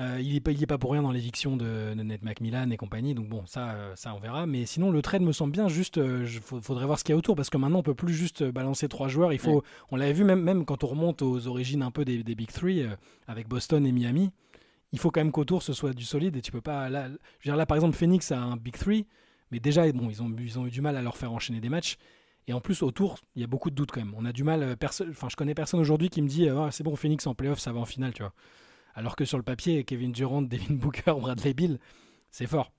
euh, il n'est pas, pas pour rien dans l'éviction de, de Ned McMillan et compagnie, donc bon, ça, euh, ça on verra. Mais sinon, le trade me semble bien, juste, il faudrait voir ce qu'il y a autour, parce que maintenant, on peut plus juste euh, balancer trois joueurs. Il faut, on l'avait vu même, même quand on remonte aux origines un peu des, des Big Three, euh, avec Boston et Miami, il faut quand même qu'autour ce soit du solide et tu peux pas. Là, je veux dire, là par exemple, Phoenix a un Big 3, mais déjà, bon, ils ont, ils ont eu du mal à leur faire enchaîner des matchs. Et en plus, autour, il y a beaucoup de doutes quand même. On a du mal. euh, Enfin, je connais personne aujourd'hui qui me dit euh, Ah, c'est bon, Phoenix en playoff, ça va en finale, tu vois. Alors que sur le papier, Kevin Durant, Devin Booker, Bradley Bill, c'est fort.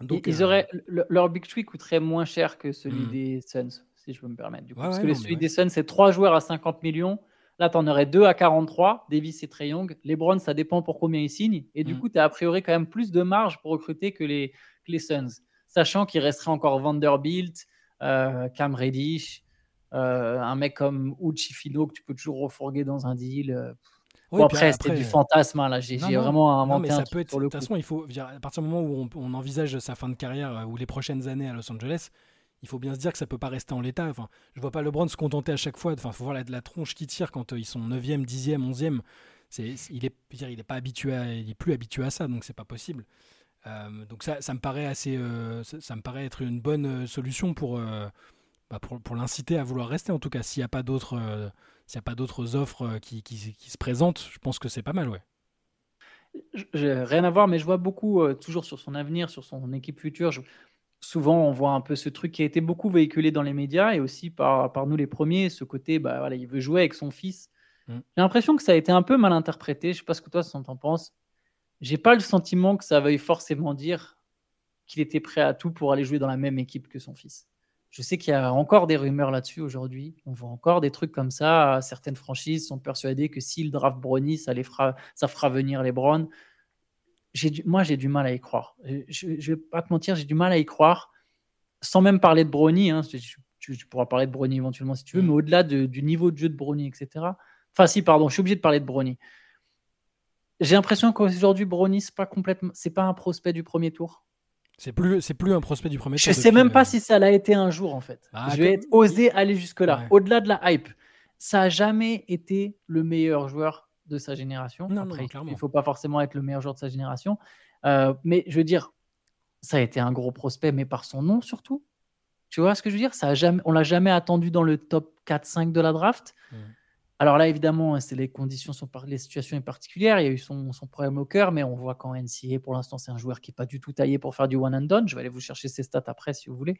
Ils- ils euh, auraient, le- leur Big Tree coûterait moins cher que celui Hmm. des Suns, si je peux me permettre. Du coup. Ouais, Parce ouais, que non, celui ouais. des Suns, c'est trois joueurs à 50 millions. Là, tu en aurais deux à 43, Davis et Trey Young. LeBron, ça dépend pour combien ils signent. Et du Hmm. coup, tu as a priori quand même plus de marge pour recruter que les, que les Suns. Sachant qu'il resterait encore Vanderbilt, euh, Cam Reddish, euh, un mec comme Uchi Fino que tu peux toujours refourguer dans un deal. Ouais, bon, après, c'était du fantasme. hein, là, j'ai Non, non. vraiment Non, inventé mais un ça truc peut être. pour De le toute coup. façon, il faut, dire, à partir du moment où on, on envisage sa fin de carrière euh, ou les prochaines années à Los Angeles, il faut bien se dire que ça peut pas rester en l'état. Enfin, je vois pas LeBron se contenter à chaque fois. Enfin, faut voir la, la tronche qui tire quand euh, ils sont 9e, 10e, 11e. C'est, il est, dire, il est pas habitué, à- il est plus habitué à ça, donc c'est pas possible. Euh, donc ça, ça me paraît assez, euh, ça, ça me paraît être une bonne euh, solution pour, euh, bah, pour, pour l'inciter à vouloir rester. En tout cas, s'il n'y a pas d'autres, euh, s'il y a pas d'autres offres euh, qui, qui, qui se présentent, je pense que c'est pas mal, ouais. Je- rien à voir, mais je vois beaucoup, euh, toujours sur son avenir, sur son équipe future. je- souvent, on voit un peu ce truc qui a été beaucoup véhiculé dans les médias et aussi par, par nous les premiers, ce côté, bah, voilà, il veut jouer avec son fils. Mm. J'ai l'impression que ça a été un peu mal interprété. Je sais pas ce que toi, t'en penses. J'ai pas le sentiment que ça veuille forcément dire qu'il était prêt à tout pour aller jouer dans la même équipe que son fils. Je sais qu'il y a encore des rumeurs là-dessus aujourd'hui. On voit encore des trucs comme ça. Certaines franchises sont persuadées que s'ils draft Brony, ça, les fera, ça fera venir les Browns. Moi, j'ai du mal à y croire. Je ne vais pas te mentir, j'ai du mal à y croire. Sans même parler de Brony. Hein, tu, tu- tu pourras parler de Brony éventuellement si tu veux, Mm. mais au-delà de- du niveau de jeu de Brony, etc. Enfin, si, pardon, je suis obligé de parler de Brony. J'ai l'impression qu'aujourd'hui, Brony, c'est pas complètement, c'est pas un prospect du premier tour. C'est plus, c'est plus un prospect du premier Je tour. sais depuis, même euh, pas si ça l'a été un jour en fait. Ah, je vais oser aller jusque-là. Ouais. Au-delà de la hype, ça a jamais été le meilleur joueur de sa génération. Non, non, Après, clairement. il faut pas forcément être le meilleur joueur de sa génération. Euh, mais je veux dire, ça a été un gros prospect, mais par son nom surtout. Tu vois ce que je veux dire? Ça a jamais, On l'a jamais attendu dans le top 4-5 de la draft. Alors là, évidemment, c'est les conditions sont les situations sont particulières. Il y a eu son, son problème au cœur, mais on voit qu'en NCA, pour l'instant, c'est un joueur qui n'est pas du tout taillé pour faire du one and done. Je vais aller vous chercher ses stats après si vous voulez.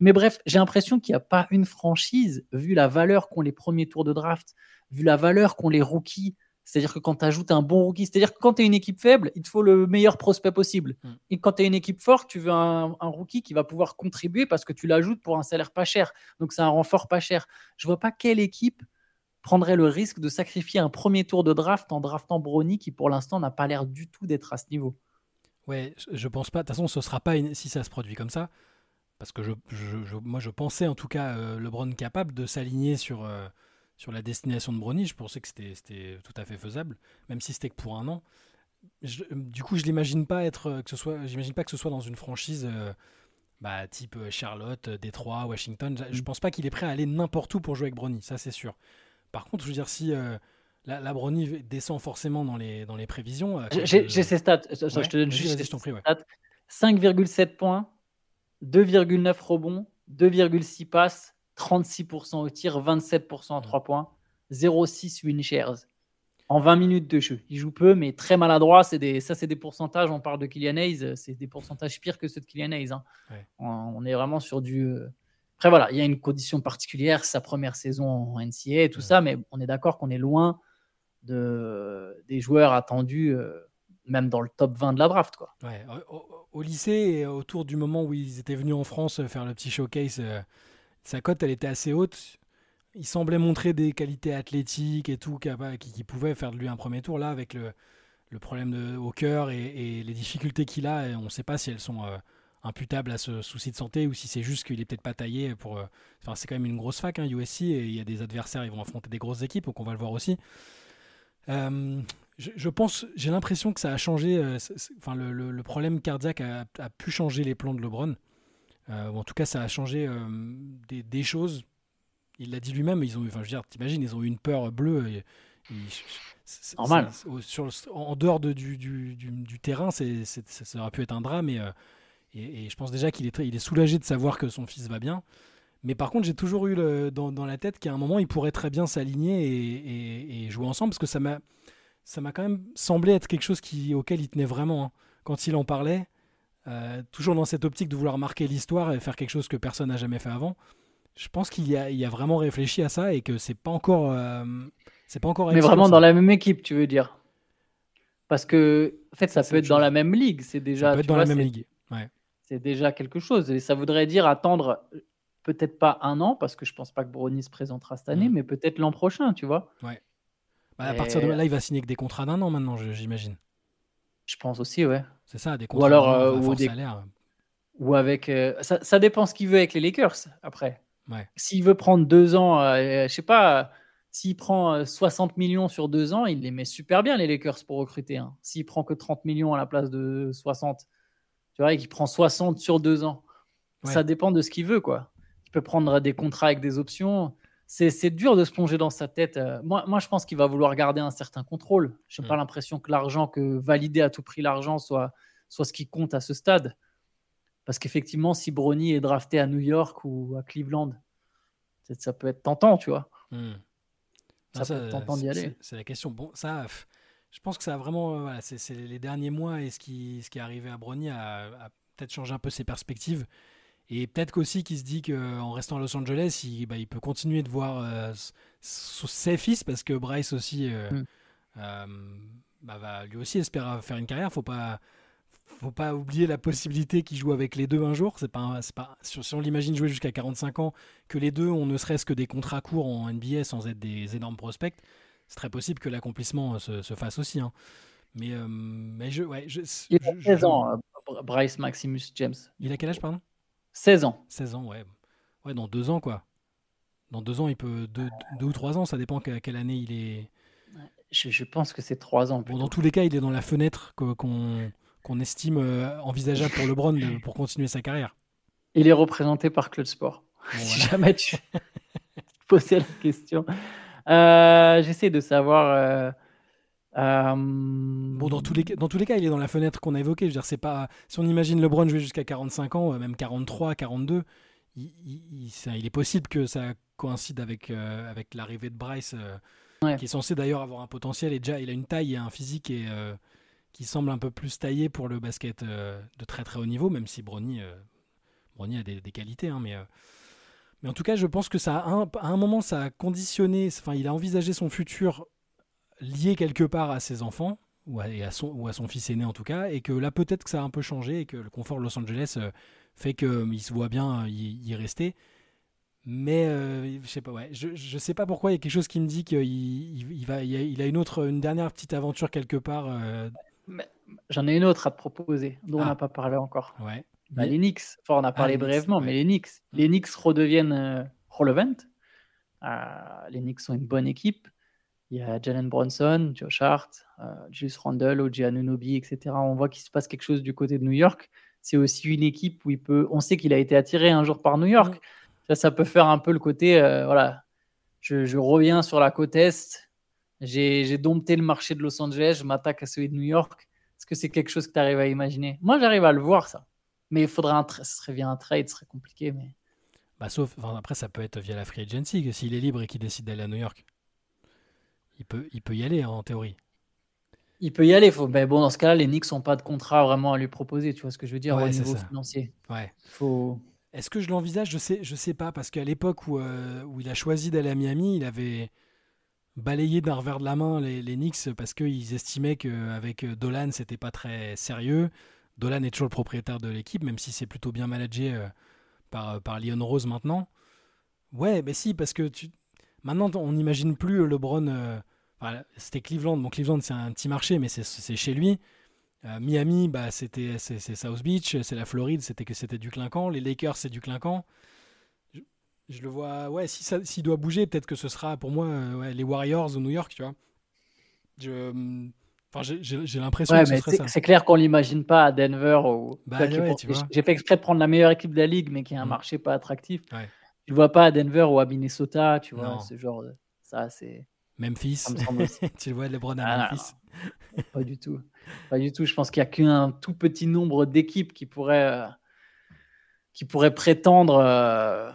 Mais bref, j'ai l'impression qu'il n'y a pas une franchise, vu la valeur qu'ont les premiers tours de draft, vu la valeur qu'ont les rookies. C'est-à-dire que quand tu ajoutes un bon rookie, c'est-à-dire que quand tu es une équipe faible, il te faut le meilleur prospect possible. Mm. Et quand tu es une équipe forte, tu veux un, un rookie qui va pouvoir contribuer parce que tu l'ajoutes pour un salaire pas cher. Donc c'est un renfort pas cher. Je vois pas quelle équipe prendrait le risque de sacrifier un premier tour de draft en draftant Brony qui pour l'instant n'a pas l'air du tout d'être à ce niveau. Ouais, je- pense pas. De toute façon, ce sera pas une- si ça se produit comme ça, parce que je, je- je- moi, je pensais en tout cas euh, LeBron capable de s'aligner sur euh, sur la destination de Brony. Je pensais que c'était tout à fait faisable, même si c'était que pour un an. Je- du coup, je l'imagine pas être euh, que ce soit. J'imagine pas que ce soit dans une franchise. euh, bah, type Charlotte, Détroit, Washington. Je- Je Mm. pense pas qu'il est prêt à aller n'importe où pour jouer avec Brony, ça c'est sûr. Par contre, je veux dire, si euh, la, la Brony descend forcément dans les, dans les prévisions. euh, J'ai euh, ses stats. Je ouais, je te donne juste ouais. stats. 5,7 points, 2,9 rebonds, 2,6 passes, 36% au tir, 27% à 3 points, 0,6 win shares en 20 minutes de jeu. Il joue peu, mais très maladroit. C'est des, ça, c'est des pourcentages. On parle de Kylian Hayes, euh, c'est des pourcentages pires que ceux de Kylian Hayes. hein. Ouais. On, on est vraiment sur du. Après, voilà, il y a une condition particulière, sa première saison en NCA et tout Ouais. ça, mais on est d'accord qu'on est loin de, des joueurs attendus, euh, même dans le top 20 de la draft. Quoi. Ouais, au, lycée et autour du moment où ils étaient venus en France euh, faire le petit showcase, euh, sa cote elle était assez haute. Il semblait montrer des qualités athlétiques et tout qui, qui pouvaient faire de lui un premier tour. Là, avec le, le problème de, au cœur et, et les difficultés qu'il a, on ne sait pas si elles sont euh, imputables à ce souci de santé ou si c'est juste qu'il est peut-être pas taillé pour. euh, Enfin, c'est quand même une grosse fac, hein, USC, et il y a des adversaires, ils vont affronter des grosses équipes, donc on va le voir aussi. Euh, je, je pense, j'ai l'impression que ça a changé. euh, Enfin, le, le- le problème cardiaque a, a pu changer les plans de LeBron. Euh, ou en tout cas, ça a changé des, des choses. Il l'a dit lui-même. Ils ont, eu- enfin, je veux dire, t'imagines, ils ont eu une peur bleue. et- et- c'est- Normal. sur en dehors de- du, du- du- du terrain, c'est, ça, aurait pu être un drame. Et, et, et je pense déjà qu'il est, il est soulagé de savoir que son fils va bien. Mais par contre, j'ai toujours eu le- dans, dans la tête qu'à un moment, il pourrait très bien s'aligner et, et- et jouer ensemble parce que ça m'a ça m'a quand même semblé être quelque chose qui, auquel il tenait vraiment. hein. Quand il en parlait, euh, toujours dans cette optique de vouloir marquer l'histoire et faire quelque chose que personne n'a jamais fait avant, je pense qu'il y a, il y a vraiment réfléchi à ça et que c'est pas encore. euh, c'est pas encore Mais vraiment dans la même équipe, tu veux dire? Parce que, en fait, ça peut être dans la même ligue. C'est déjà, Ça peut être dans la même ligue. Ouais. c'est déjà quelque chose. Et ça voudrait dire attendre euh, peut-être pas un an, parce que je pense pas que Brony se présentera cette année, Mm. mais peut-être l'an prochain, tu vois. Bah, à partir de là, il va signer que des contrats d'un an maintenant, j'imagine. Je pense aussi, ouais. C'est ça, des contrats alors, d'un an, euh, ou des- salaire. Ou avec. euh, ça, ça dépend ce qu'il veut avec les Lakers, après. Ouais. S'il veut prendre deux ans, euh, je sais pas, s'il prend euh, 60 millions sur deux ans, il les met super bien, les Lakers, pour recruter. hein. S'il prend que 30 millions à la place de 60, tu vois, et prend 60 sur deux ans, Ouais. ça dépend de ce qu'il veut, quoi. Il peut prendre des contrats avec des options. C'est dur de se plonger dans sa tête. Euh, Moi, moi je pense qu'il va vouloir garder un certain contrôle. Je n'ai Mm. pas l'impression que l'argent, que valider à tout prix l'argent soit, soit ce qui compte à ce stade. Parce qu'effectivement, si Brony est drafté à New York ou à Cleveland, ça peut être tentant, tu vois. Hmm. Ça Non, peut être tentant d'y aller. c'est- la question. Bon, ça, je pense que ça a vraiment. euh, voilà, c'est les derniers mois et ce qui, ce qui est arrivé à Brony a, a peut-être changé un peu ses perspectives. Et peut-être qu'aussi qu'il se dit qu'en restant à Los Angeles, il, bah, il peut continuer de voir euh, ses fils parce que Bryce aussi euh, Mm. euh, bah, va lui aussi espérer faire une carrière. Faut pas. Faut pas oublier la possibilité qu'il joue avec les deux un jour. C'est pas, pas, si on l'imagine jouer jusqu'à 45 ans, que les deux ont ne serait-ce que des contrats courts en NBA sans être des énormes prospects, c'est très possible que l'accomplissement euh, se, se fasse aussi. hein. Mais, euh, mais je, ouais, je, Il a je- 16 je- ans, euh, Br- Bryce Maximus James. Il a quel âge, pardon? 16 ans. 16 ans, ouais. Ouais, dans deux ans, quoi. Dans deux ans, il peut. Deux, deux ou trois ans, ça dépend à quelle année il est. Je, je pense que c'est 3 ans. Bon, dans tous les cas, il est dans la fenêtre qu'on qu'on estime envisageable pour LeBron pour continuer sa carrière. Il est représenté par Clutch Sport. Bon, si jamais tu posais la question. Euh, J'essaie de savoir. euh, euh, Bon, dans tous, les, cas- dans tous les cas, il est dans la fenêtre qu'on a évoquée. Je veux dire, c'est pas. Si on imagine LeBron jouer jusqu'à 45 ans, même 43, 42, il, il- il- ça- il est possible que ça coïncide avec, euh, avec l'arrivée de Bryce, euh, Ouais. qui est censé d'ailleurs avoir un potentiel. Et déjà, il a une taille et un physique et, qui semble un peu plus taillé pour le basket de très très haut niveau, même si Bronny, Bronny a des, des qualités. hein, mais, mais en tout cas, je pense que ça a un, à un moment, ça a conditionné. Enfin, il a envisagé son futur lié quelque part à ses enfants ou à, et à son, ou à son fils aîné en tout cas, et que là peut-être que ça a un peu changé et que le confort de Los Angeles euh, fait qu'il se voit bien euh, y, y rester. Mais euh, je sais pas, ouais, je, je sais pas pourquoi il y a quelque chose qui me dit qu'il il, il va, il a, il a une autre, une dernière petite aventure quelque part. euh, J'en ai une autre à te proposer, dont on Ah. n'a pas parlé encore. ouais. Bah, les Knicks. Enfin, on a parlé Knicks, brièvement, ouais. mais les Knicks. Mm. Les Knicks redeviennent euh, relevant. Euh, les Knicks sont une bonne équipe. Il y a Jalen Bronson, Josh Hart, euh, Julius Randle, OG Anunoby, etc. On voit qu'il se passe quelque chose du côté de New York. C'est aussi une équipe où il peut. On sait qu'il a été attiré un jour par New York. Mm. Ça, ça peut faire un peu le côté. euh, voilà, je, je reviens sur la côte est. J'ai j'ai dompté le marché de Los Angeles. Je m'attaque à celui de New York. Est-ce que c'est quelque chose que tu arrives à imaginer? Moi, j'arrive à le voir, ça. Mais il faudrait un ce serait via un trade, ce serait compliqué. Mais Bah, sauf, enfin, après, ça peut être via la free agency, que s'il est libre et qu'il décide d'aller à New York. Il peut, il peut y aller hein, en théorie. il peut y aller. Faut... Mais bon, dans ce cas-là, les Knicks n'ont pas de contrat vraiment à lui proposer. Tu vois ce que je veux dire Ouais, au niveau ça. financier. Ouais. Faut... Est-ce que je l'envisage? Je sais, je sais pas, parce qu'à l'époque où, euh, où il a choisi d'aller à Miami, il avait balayé d'un revers de la main les, les Knicks parce qu'ils estimaient qu'avec Dolan, c'était pas très sérieux. Dolan est toujours le propriétaire de l'équipe, même si c'est plutôt bien managé euh, par, par Leon Rose maintenant. Ouais, mais si, parce que maintenant, on n'imagine plus LeBron. euh, c'était Cleveland. Cleveland, c'est un petit marché, mais c'est- chez lui. Euh, Miami, bah, c'était c'est South Beach, c'est la Floride, c'était que c'était du clinquant. Les Lakers, c'est du clinquant. Je, le vois, ouais, si ça- s'il doit bouger, peut-être que ce sera pour moi euh, les Warriors ou New York, tu vois. Hum, enfin, j'ai- l'impression Ouais, que c'est clair qu'on l'imagine pas à Denver. Ou... Bah, ouais. J'ai fait exprès de prendre la meilleure équipe de la ligue, mais qui a un Mm. marché pas attractif. Ouais. Tu le vois pas à Denver ou à Minnesota, tu vois, Non. ce genre de... Ça, c'est... Memphis, Ça me tu le vois, LeBron à Ah, non, Memphis. Pas du tout. Pas du tout. Je pense qu'il n'y a qu'un tout petit nombre d'équipes qui pourraient, euh, qui pourraient prétendre, euh, euh,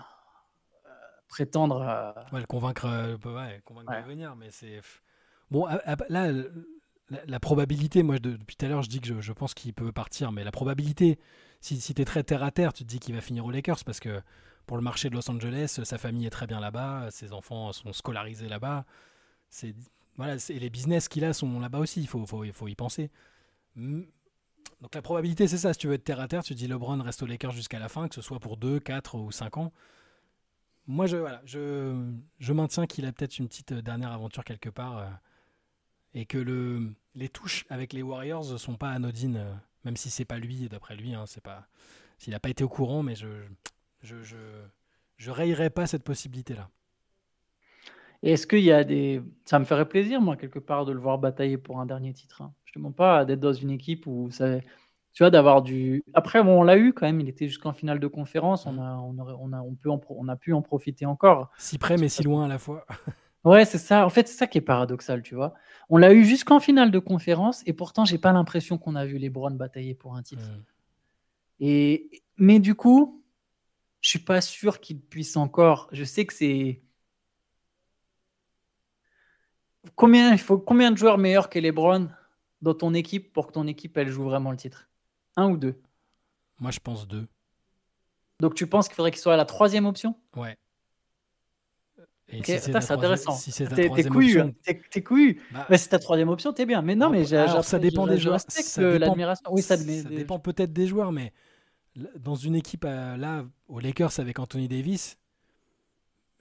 prétendre euh, le convaincre, convaincre de venir, mais c'est. Bon, à- à- là, la, probabilité, moi de- depuis tout à l'heure, je dis que je, pense qu'il peut partir, mais la probabilité, si, tu es très terre à terre, tu te dis qu'il va finir aux Lakers parce que pour le marché de Los Angeles, sa famille est très bien là-bas, ses enfants sont scolarisés là-bas. C'est voilà, et les business qu'il a sont là-bas aussi, il faut, faut, y penser. Mm. Donc la probabilité, c'est ça. Si tu veux être terre à terre, tu te dis LeBron reste aux Lakers jusqu'à la fin, que ce soit pour 2, 4 ou 5 ans. Moi, je, voilà, je, je maintiens qu'il a peut-être une petite euh, dernière aventure quelque part euh, et que le, les touches avec les Warriors ne sont pas anodines, euh, même si c'est pas lui, d'après lui, hein, c'est pas, s'il n'a pas été au courant, mais je, je, je, je rayerais pas cette possibilité-là. Est-ce qu'il y a des. Ça me ferait plaisir, moi, quelque part, de le voir batailler pour un dernier titre. hein. Je ne demande pas d'être dans une équipe où ça. Tu vois, d'avoir du. Après, bon, on l'a eu quand même. Il était jusqu'en finale de conférence. On a, on, on a, on peut en on a pu en profiter encore. Si près, mais si loin à la fois. Ouais, c'est ça. En fait, c'est ça qui est paradoxal, tu vois. On l'a eu jusqu'en finale de conférence et pourtant, j'ai pas l'impression qu'on a vu les Browns batailler pour un titre. Mm. Et mais du coup, je suis pas sûr qu'il puisse encore. Je sais que c'est combien il faut combien de joueurs meilleurs que les Browns dans ton équipe pour que ton équipe elle joue vraiment le titre? Un ou deux? Moi, je pense deux. Donc tu penses qu'il faudrait qu'il soit à la troisième option? Ouais. Et si c'est troisième- intéressant. Si c'est T'es t'es couillu, option, t'es t'es couillu. bah, Mais c'est ta troisième option, t'es bien. Mais non, mais j'ai- Alors, ça dépend des joueurs. Ça dépend- l'admiration. Oui, ça, ça des- dépend peut-être des joueurs, mais dans une équipe euh, là, aux Lakers avec Anthony Davis,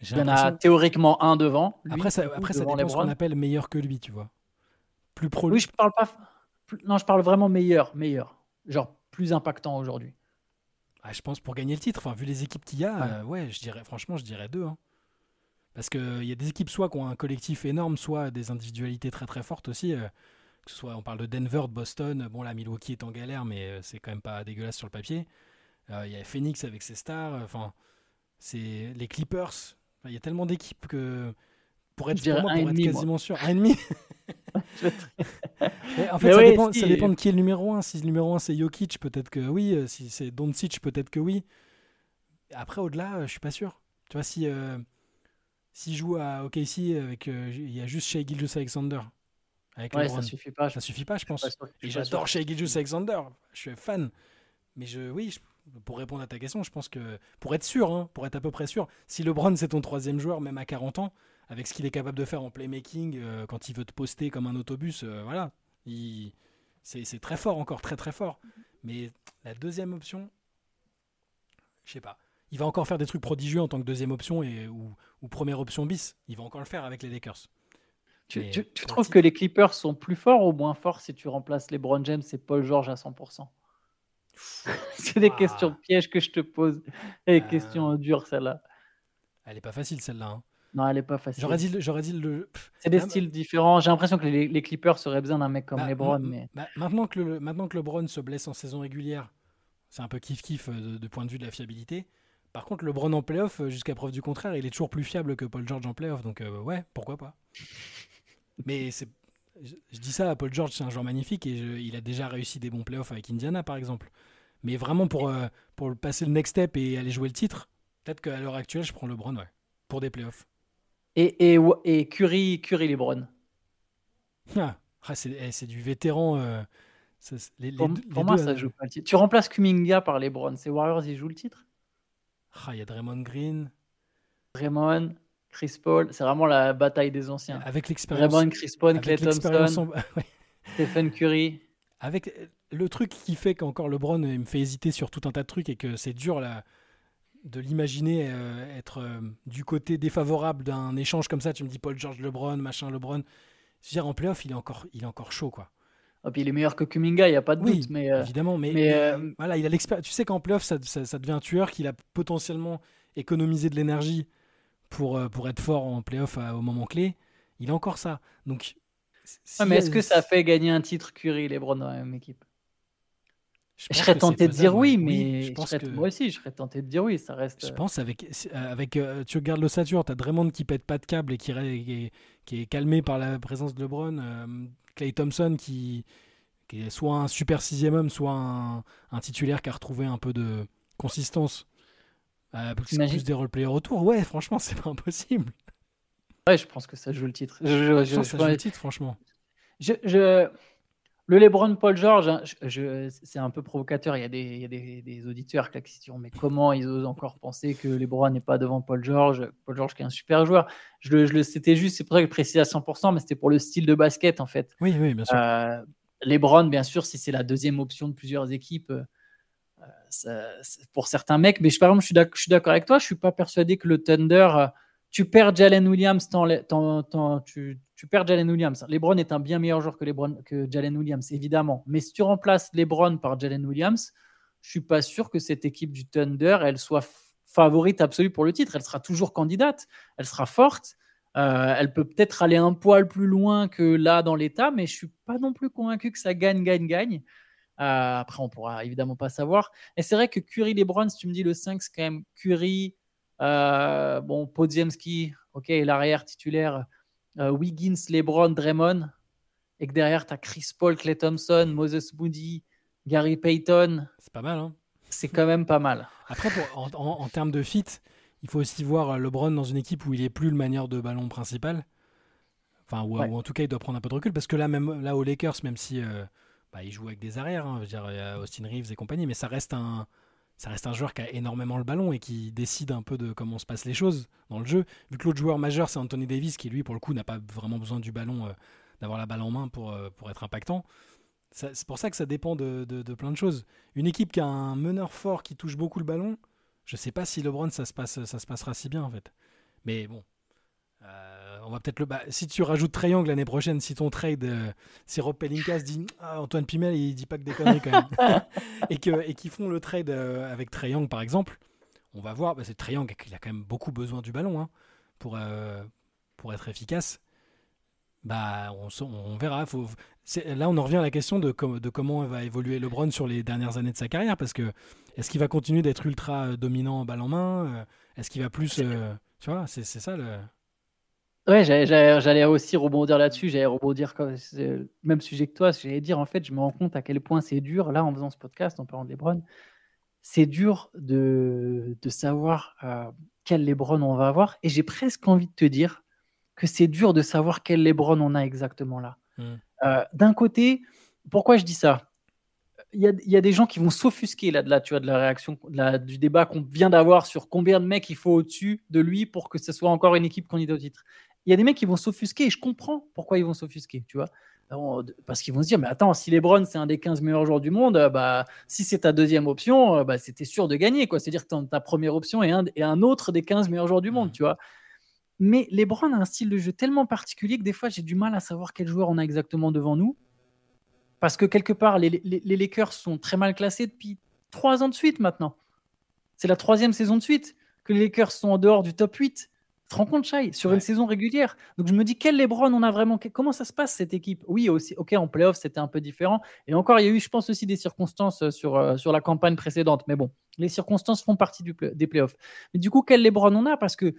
j'ai Il y en a théoriquement un devant. lui, Après, ça, après, dépend ce qu'on appelle meilleur que lui, tu vois. Plus pro. Oui, je parle pas. Non, je parle vraiment meilleur, meilleur. Genre plus impactant aujourd'hui. Ah, je pense pour gagner le titre, enfin, vu les équipes qu'il y a, Ouais. euh, ouais, je dirais, franchement, je dirais deux. hein. Parce qu'il y a des équipes soit qui ont un collectif énorme, soit des individualités très très fortes aussi. euh, que ce soit, on parle de Denver, de Boston. Bon, là, Milwaukee est en galère, mais euh, c'est quand même pas dégueulasse sur le papier. Euh, Il y a Phoenix avec ses stars. Enfin, c'est les Clippers. Il y a tellement d'équipes que pour être, pour moi, pour être moi. quasiment sûr, un. Mais en fait, ça, dépend, si. ça dépend de qui est le numéro 1. Si le numéro 1 c'est Jokic, peut-être que oui. Si c'est Doncic, peut-être que oui. Après, au-delà, je suis pas sûr. Tu vois, si euh, s'il joue à OKC avec, euh, il y a juste Shea Gilgeous Alexander avec Ouais, LeBron. ça suffit pas. Ça suffit pas, je pense. pas sûr- je Et j'adore. Shea Gilgeous Alexander. Je suis fan. Mais je, oui, je- pour répondre à ta question, je pense que pour être sûr, hein, pour être à peu près sûr, si LeBron c'est ton troisième joueur, même à 40 ans, avec ce qu'il est capable de faire en playmaking, euh, quand il veut te poster comme un autobus, euh, voilà, il- c'est c'est très fort encore, très très fort. Mais la deuxième option, je sais pas. Il va encore faire des trucs prodigieux en tant que deuxième option et, ou, ou première option bis. Il va encore le faire avec les Lakers. Tu, Mais tu- tu pour le trouves que les Clippers sont plus forts ou moins forts si tu remplaces les Brown James et Paul George à 100% C'est des Ah. questions pièges que je te pose. Et des Euh. questions dures, celle-là. Elle est pas facile celle-là. hein. Non, elle est pas facile. J'aurais dit, j'aurais dit le. C'est des Ah, bah- styles différents. J'ai l'impression que les, les Clippers auraient besoin d'un mec comme Bah, LeBron, ma- mais bah, maintenant, que le, maintenant que LeBron se blesse en saison régulière, c'est un peu kiff-kiff euh, de, de point de vue de la fiabilité. Par contre, LeBron en playoff, euh, jusqu'à preuve du contraire, il est toujours plus fiable que Paul George en playoff. Donc, euh, ouais, pourquoi pas. Mais c'est, je, je dis ça, Paul George, c'est un joueur magnifique et je- il a déjà réussi des bons playoffs avec Indiana, par exemple. Mais vraiment, pour, euh, pour passer le next step et aller jouer le titre, peut-être qu'à l'heure actuelle, je prends LeBron, ouais, pour des playoffs. et, et, et Curry, Curry LeBron. Ah, ah, c'est, eh, c'est du vétéran. euh, ça, c'est- les- les Pour, moi, ça joue pas le titre. Tu remplaces Kuminga par LeBron. Ces Warriors, ils jouent le titre? Ah, il y a Draymond Green. Raymond, Chris Paul, c'est vraiment la bataille des anciens. Avec l'expérience. Raymond, Chris Paul, Clay Thompson. Stephen Curry. Avec euh, le truc qui fait qu'encore LeBron il me fait hésiter sur tout un tas de trucs et que c'est dur là, de l'imaginer euh, être euh, du côté défavorable d'un échange comme ça. Tu me dis Paul George LeBron, machin LeBron. Je veux dire, en playoff, il est encore, il est encore chaud, quoi. Et puis il est meilleur que Kuminga, il n'y a pas de Oui, doute. Mais euh, évidemment, mais, mais, mais, euh, voilà, il a l'expérience. Tu sais qu'en playoff, ça, ça, ça devient un tueur qu'il a potentiellement économisé de l'énergie pour, euh, pour être fort en playoff au moment clé. Il a encore ça. Donc, ouais, mais est-ce que ça fait gagner un titre Curry et LeBron dans la même équipe? Je serais tenté de dire oui, mais je je pense serais- que... moi aussi, je serais tenté de dire oui. Ça reste. Je euh, pense avec, euh, avec euh, tu regardes l'ossature, tu as Draymond qui pète pas de câble et qui, qui, est, qui est calmé par la présence de LeBron, euh, Clay Thompson qui, qui est soit un super sixième homme, soit un, un titulaire qui a retrouvé un peu de consistance. Euh, plus, des roleplayers autour, ouais, franchement, c'est pas impossible. Ouais, je pense que ça joue le titre. Je, je- Je je- pense que ça joue le titre, franchement. Je- Le LeBron Paul George, hein, je- je- c'est un peu provocateur. Il y a des, il y a des, des auditeurs là, qui se diront Mais comment ils osent encore penser que LeBron n'est pas devant Paul George? Paul George qui est un super joueur. Je le, je le- c'était juste, c'est pour ça que je précise à 100%, mais c'était pour le style de basket en fait. Oui, oui, bien sûr. Euh, LeBron, bien sûr, si c'est la deuxième option de plusieurs équipes, euh, ça- pour certains mecs. Mais je, par exemple, je suis d'accord avec toi. Je suis pas persuadé que le Thunder, euh, tu perds Jalen Williams, tu, tu perds Jalen Williams. LeBron est un bien meilleur joueur que, LeBron, que Jalen Williams, évidemment. Mais si tu remplaces LeBron par Jalen Williams, je suis pas sûr que cette équipe du Thunder, elle soit favorite absolue pour le titre. Elle sera toujours candidate. Elle sera forte. Euh, elle peut peut-être aller un poil plus loin que là dans l'état, mais je suis pas non plus convaincu que ça gagne, gagne, gagne. Euh, après, on pourra évidemment pas savoir. Et c'est vrai que Curry, LeBron, si tu me dis le 5, c'est quand même Curry, euh, bon, Podziemski, ok, l'arrière titulaire, euh, Wiggins, LeBron, Draymond, et que derrière, tu as Chris Paul, Clay Thompson, Moses Moody, Gary Payton, C'est pas mal, hein c'est quand même pas mal. Après, pour- en, en- en termes de fit, il faut aussi voir euh, LeBron dans une équipe où il est plus le manière de ballon principal. Enfin, ou, Ouais. ou en tout cas, il doit prendre un peu de recul. Parce que là, même là, aux Lakers, même si euh, bah, il joue avec des arrières, hein, je veux dire, il y a Austin Reeves et compagnie, mais ça reste un. Ça reste un joueur qui a énormément le ballon et qui décide un peu de comment se passent les choses dans le jeu. Vu que l'autre joueur majeur, c'est Anthony Davis, qui lui, pour le coup, n'a pas vraiment besoin du ballon, euh, d'avoir la balle en main pour, euh, pour être impactant. C'est pour ça que ça dépend de, de- plein de choses. Une équipe qui a un meneur fort qui touche beaucoup le ballon, je sais pas si LeBron ça se, passe, ça se passera si bien en fait. Mais bon, euh, on va peut-être le. Bah, si tu rajoutes Triangle l'année prochaine, si ton trade, euh, si Rob Pelinka se dit ah, Antoine Pimel, il dit pas que des conneries quand même, et que et qu'ils font le trade euh, avec Triangle par exemple, on va voir. Bah, c'est Triangle il a quand même beaucoup besoin du ballon hein, pour euh, pour être efficace. Bah, on, verra. Faut, là, on en revient à la question de, com- de comment va évoluer LeBron sur les dernières années de sa carrière. Parce que est-ce qu'il va continuer d'être ultra dominant balle en main Est-ce qu'il va plus. tu vois, c'est ça le. Ouais, j'allais- aussi rebondir là-dessus. J'allais rebondir comme le même sujet que toi. J'allais dire, en fait, je me rends compte à quel point c'est dur, là, en faisant ce podcast, en parlant de Lebron, c'est dur de, de savoir euh, quel Lebron on va avoir. Et j'ai presque envie de te dire que c'est dur de savoir quel Lebron on a exactement là. Mm. Euh, D'un côté, pourquoi je dis ça? Il y, a, il y a des gens qui vont s'offusquer là, de la, tu vois, de la réaction, de la- du débat qu'on vient d'avoir sur combien de mecs il faut au-dessus de lui pour que ce soit encore une équipe candidate au titre il y a des mecs qui vont s'offusquer et je comprends pourquoi ils vont s'offusquer, tu vois. Parce qu'ils vont se dire, mais attends, si LeBron c'est un des 15 meilleurs joueurs du monde, euh, bah, si c'est ta deuxième option, euh, bah, c'était sûr de gagner. quoi. C'est-à-dire que ta première option est un, autre des 15 meilleurs joueurs du monde, tu vois. Mais LeBron a un style de jeu tellement particulier que des fois j'ai du mal à savoir quel joueur on a exactement devant nous. Parce que quelque part, les, les- les Lakers sont très mal classés depuis trois ans de suite maintenant. C'est la troisième saison de suite que les Lakers sont en dehors du top 8. Tu te rends compte, Shai, sur une saison régulière. Donc je me dis, quel LeBron on a vraiment? Comment ça se passe cette équipe? Oui, aussi, ok, en playoff, c'était un peu différent. Et encore, il y a eu, je pense, aussi des circonstances euh, sur, euh, sur la campagne précédente. Mais bon, les circonstances font partie du play- des playoffs. Mais du coup, quel LeBron on a? Parce que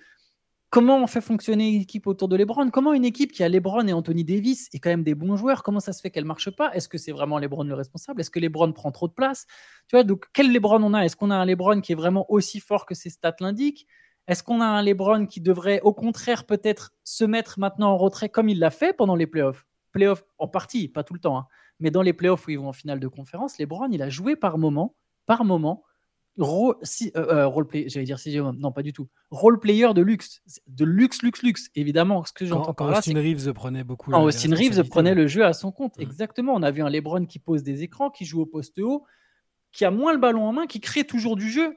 comment on fait fonctionner une équipe autour de LeBron? Comment une équipe qui a LeBron et Anthony Davis et quand même des bons joueurs, comment ça se fait qu'elle marche pas? Est-ce que c'est vraiment LeBron le responsable? Est-ce que LeBron prend trop de place? Tu vois, donc quel LeBron on a? Est-ce qu'on a un LeBron qui est vraiment aussi fort que ses stats l'indiquent? Est-ce qu'on a un LeBron qui devrait au contraire peut-être se mettre maintenant en retrait comme il l'a fait pendant les playoffs? Playoffs en partie, pas tout le temps, hein. mais dans les playoffs où ils vont en finale de conférence, LeBron il a joué par moment, par moment, si, euh, euh, role play, j'allais dire non pas du tout, role player de luxe, de luxe, luxe, luxe. Évidemment, ce que j'entends quand là, Austin Reeves prenait beaucoup. quand Austin Reeves prenait le jeu à son compte. Mhm. Exactement. On a vu un LeBron qui pose des écrans, qui joue au poste haut, qui a moins le ballon en main, qui crée toujours du jeu,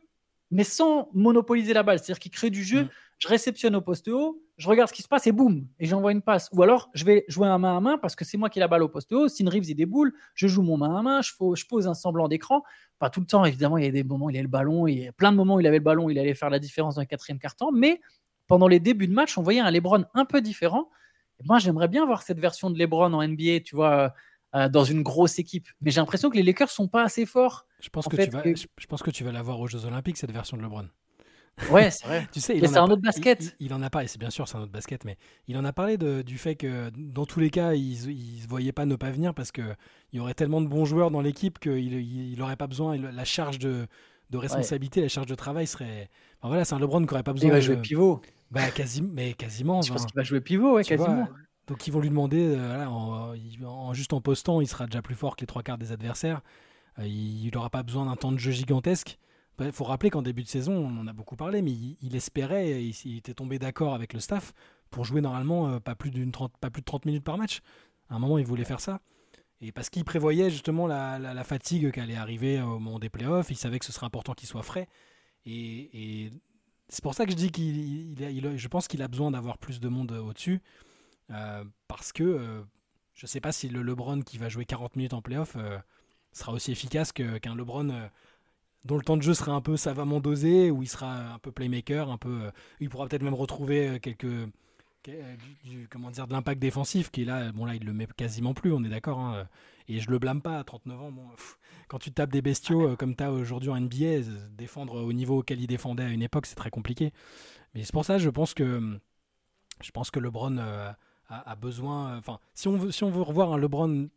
mais sans monopoliser la balle. C'est-à-dire qu'il crée du jeu. Mhm. Je réceptionne au poste haut, je regarde ce qui se passe et boum, et j'envoie une passe. Ou alors, je vais jouer un main à main parce que c'est moi qui ai la balle au poste haut. Austin Reeves, il déboule, je joue mon main à main, je pose un semblant d'écran. Pas tout le temps, évidemment, il y a des moments où il a le ballon, il y a plein de moments où il avait le ballon, il allait faire la différence dans le quatrième quart-temps, mais pendant les débuts de match, on voyait un LeBron un peu différent. Et moi, j'aimerais bien voir cette version de LeBron en NBA, tu vois, euh, dans une grosse équipe. Mais j'ai l'impression que les Lakers sont pas assez forts. Je pense En que fait, tu vas. que- Je, pense que tu vas l'avoir aux Jeux Olympiques cette version de LeBron. Ouais, c'est vrai. Tu sais, il Mais c'est un autre basket. Il, il en a et c'est bien sûr c'est un autre basket, mais il en a parlé de- du fait que dans tous les cas, il, se voyait pas ne pas venir parce que il y aurait tellement de bons joueurs dans l'équipe qu'il il, il aurait pas besoin. la charge de, de responsabilité, la charge de travail serait. Enfin, voilà, c'est un LeBron qui aurait pas besoin. Il va de- jouer pivot. Bah, quasi, mais quasiment. Je pense qu'il va jouer pivot, ouais, vois, quasiment. Donc ils vont lui demander, euh, voilà, en, juste en postant, il sera déjà plus fort que les trois quarts des adversaires. Euh, il n'aura pas besoin d'un temps de jeu gigantesque. Il faut rappeler qu'en début de saison, on en a beaucoup parlé, mais il, espérait, il, il, était tombé d'accord avec le staff pour jouer normalement pas, plus d'une pas plus de 30 minutes par match. À un moment, il voulait faire ça. Et parce qu'il prévoyait justement la, fatigue qui allait arriver au moment des playoffs, il savait que ce serait important qu'il soit frais. Et, c'est pour ça que je dis qu'il, je pense qu'il a besoin d'avoir plus de monde au-dessus. Euh, parce que euh, je ne sais pas si le LeBron qui va jouer 40 minutes en playoff euh, sera aussi efficace qu'un LeBron dont le temps de jeu sera un peu savamment dosé, où il sera un peu playmaker, un peu, il pourra peut-être même retrouver quelques du, comment dire, de l'impact défensif qui est là, bon là il le met quasiment plus, on est d'accord. Hein, et je le blâme pas à 39 ans. Bon, quand tu tapes des bestiaux euh, comme tu as aujourd'hui en NBA, défendre au niveau auquel il défendait à une époque, c'est très compliqué. Mais c'est pour ça, je pense que je pense que LeBron euh, a, besoin. Enfin, si on veut, si on veut revoir un LeBron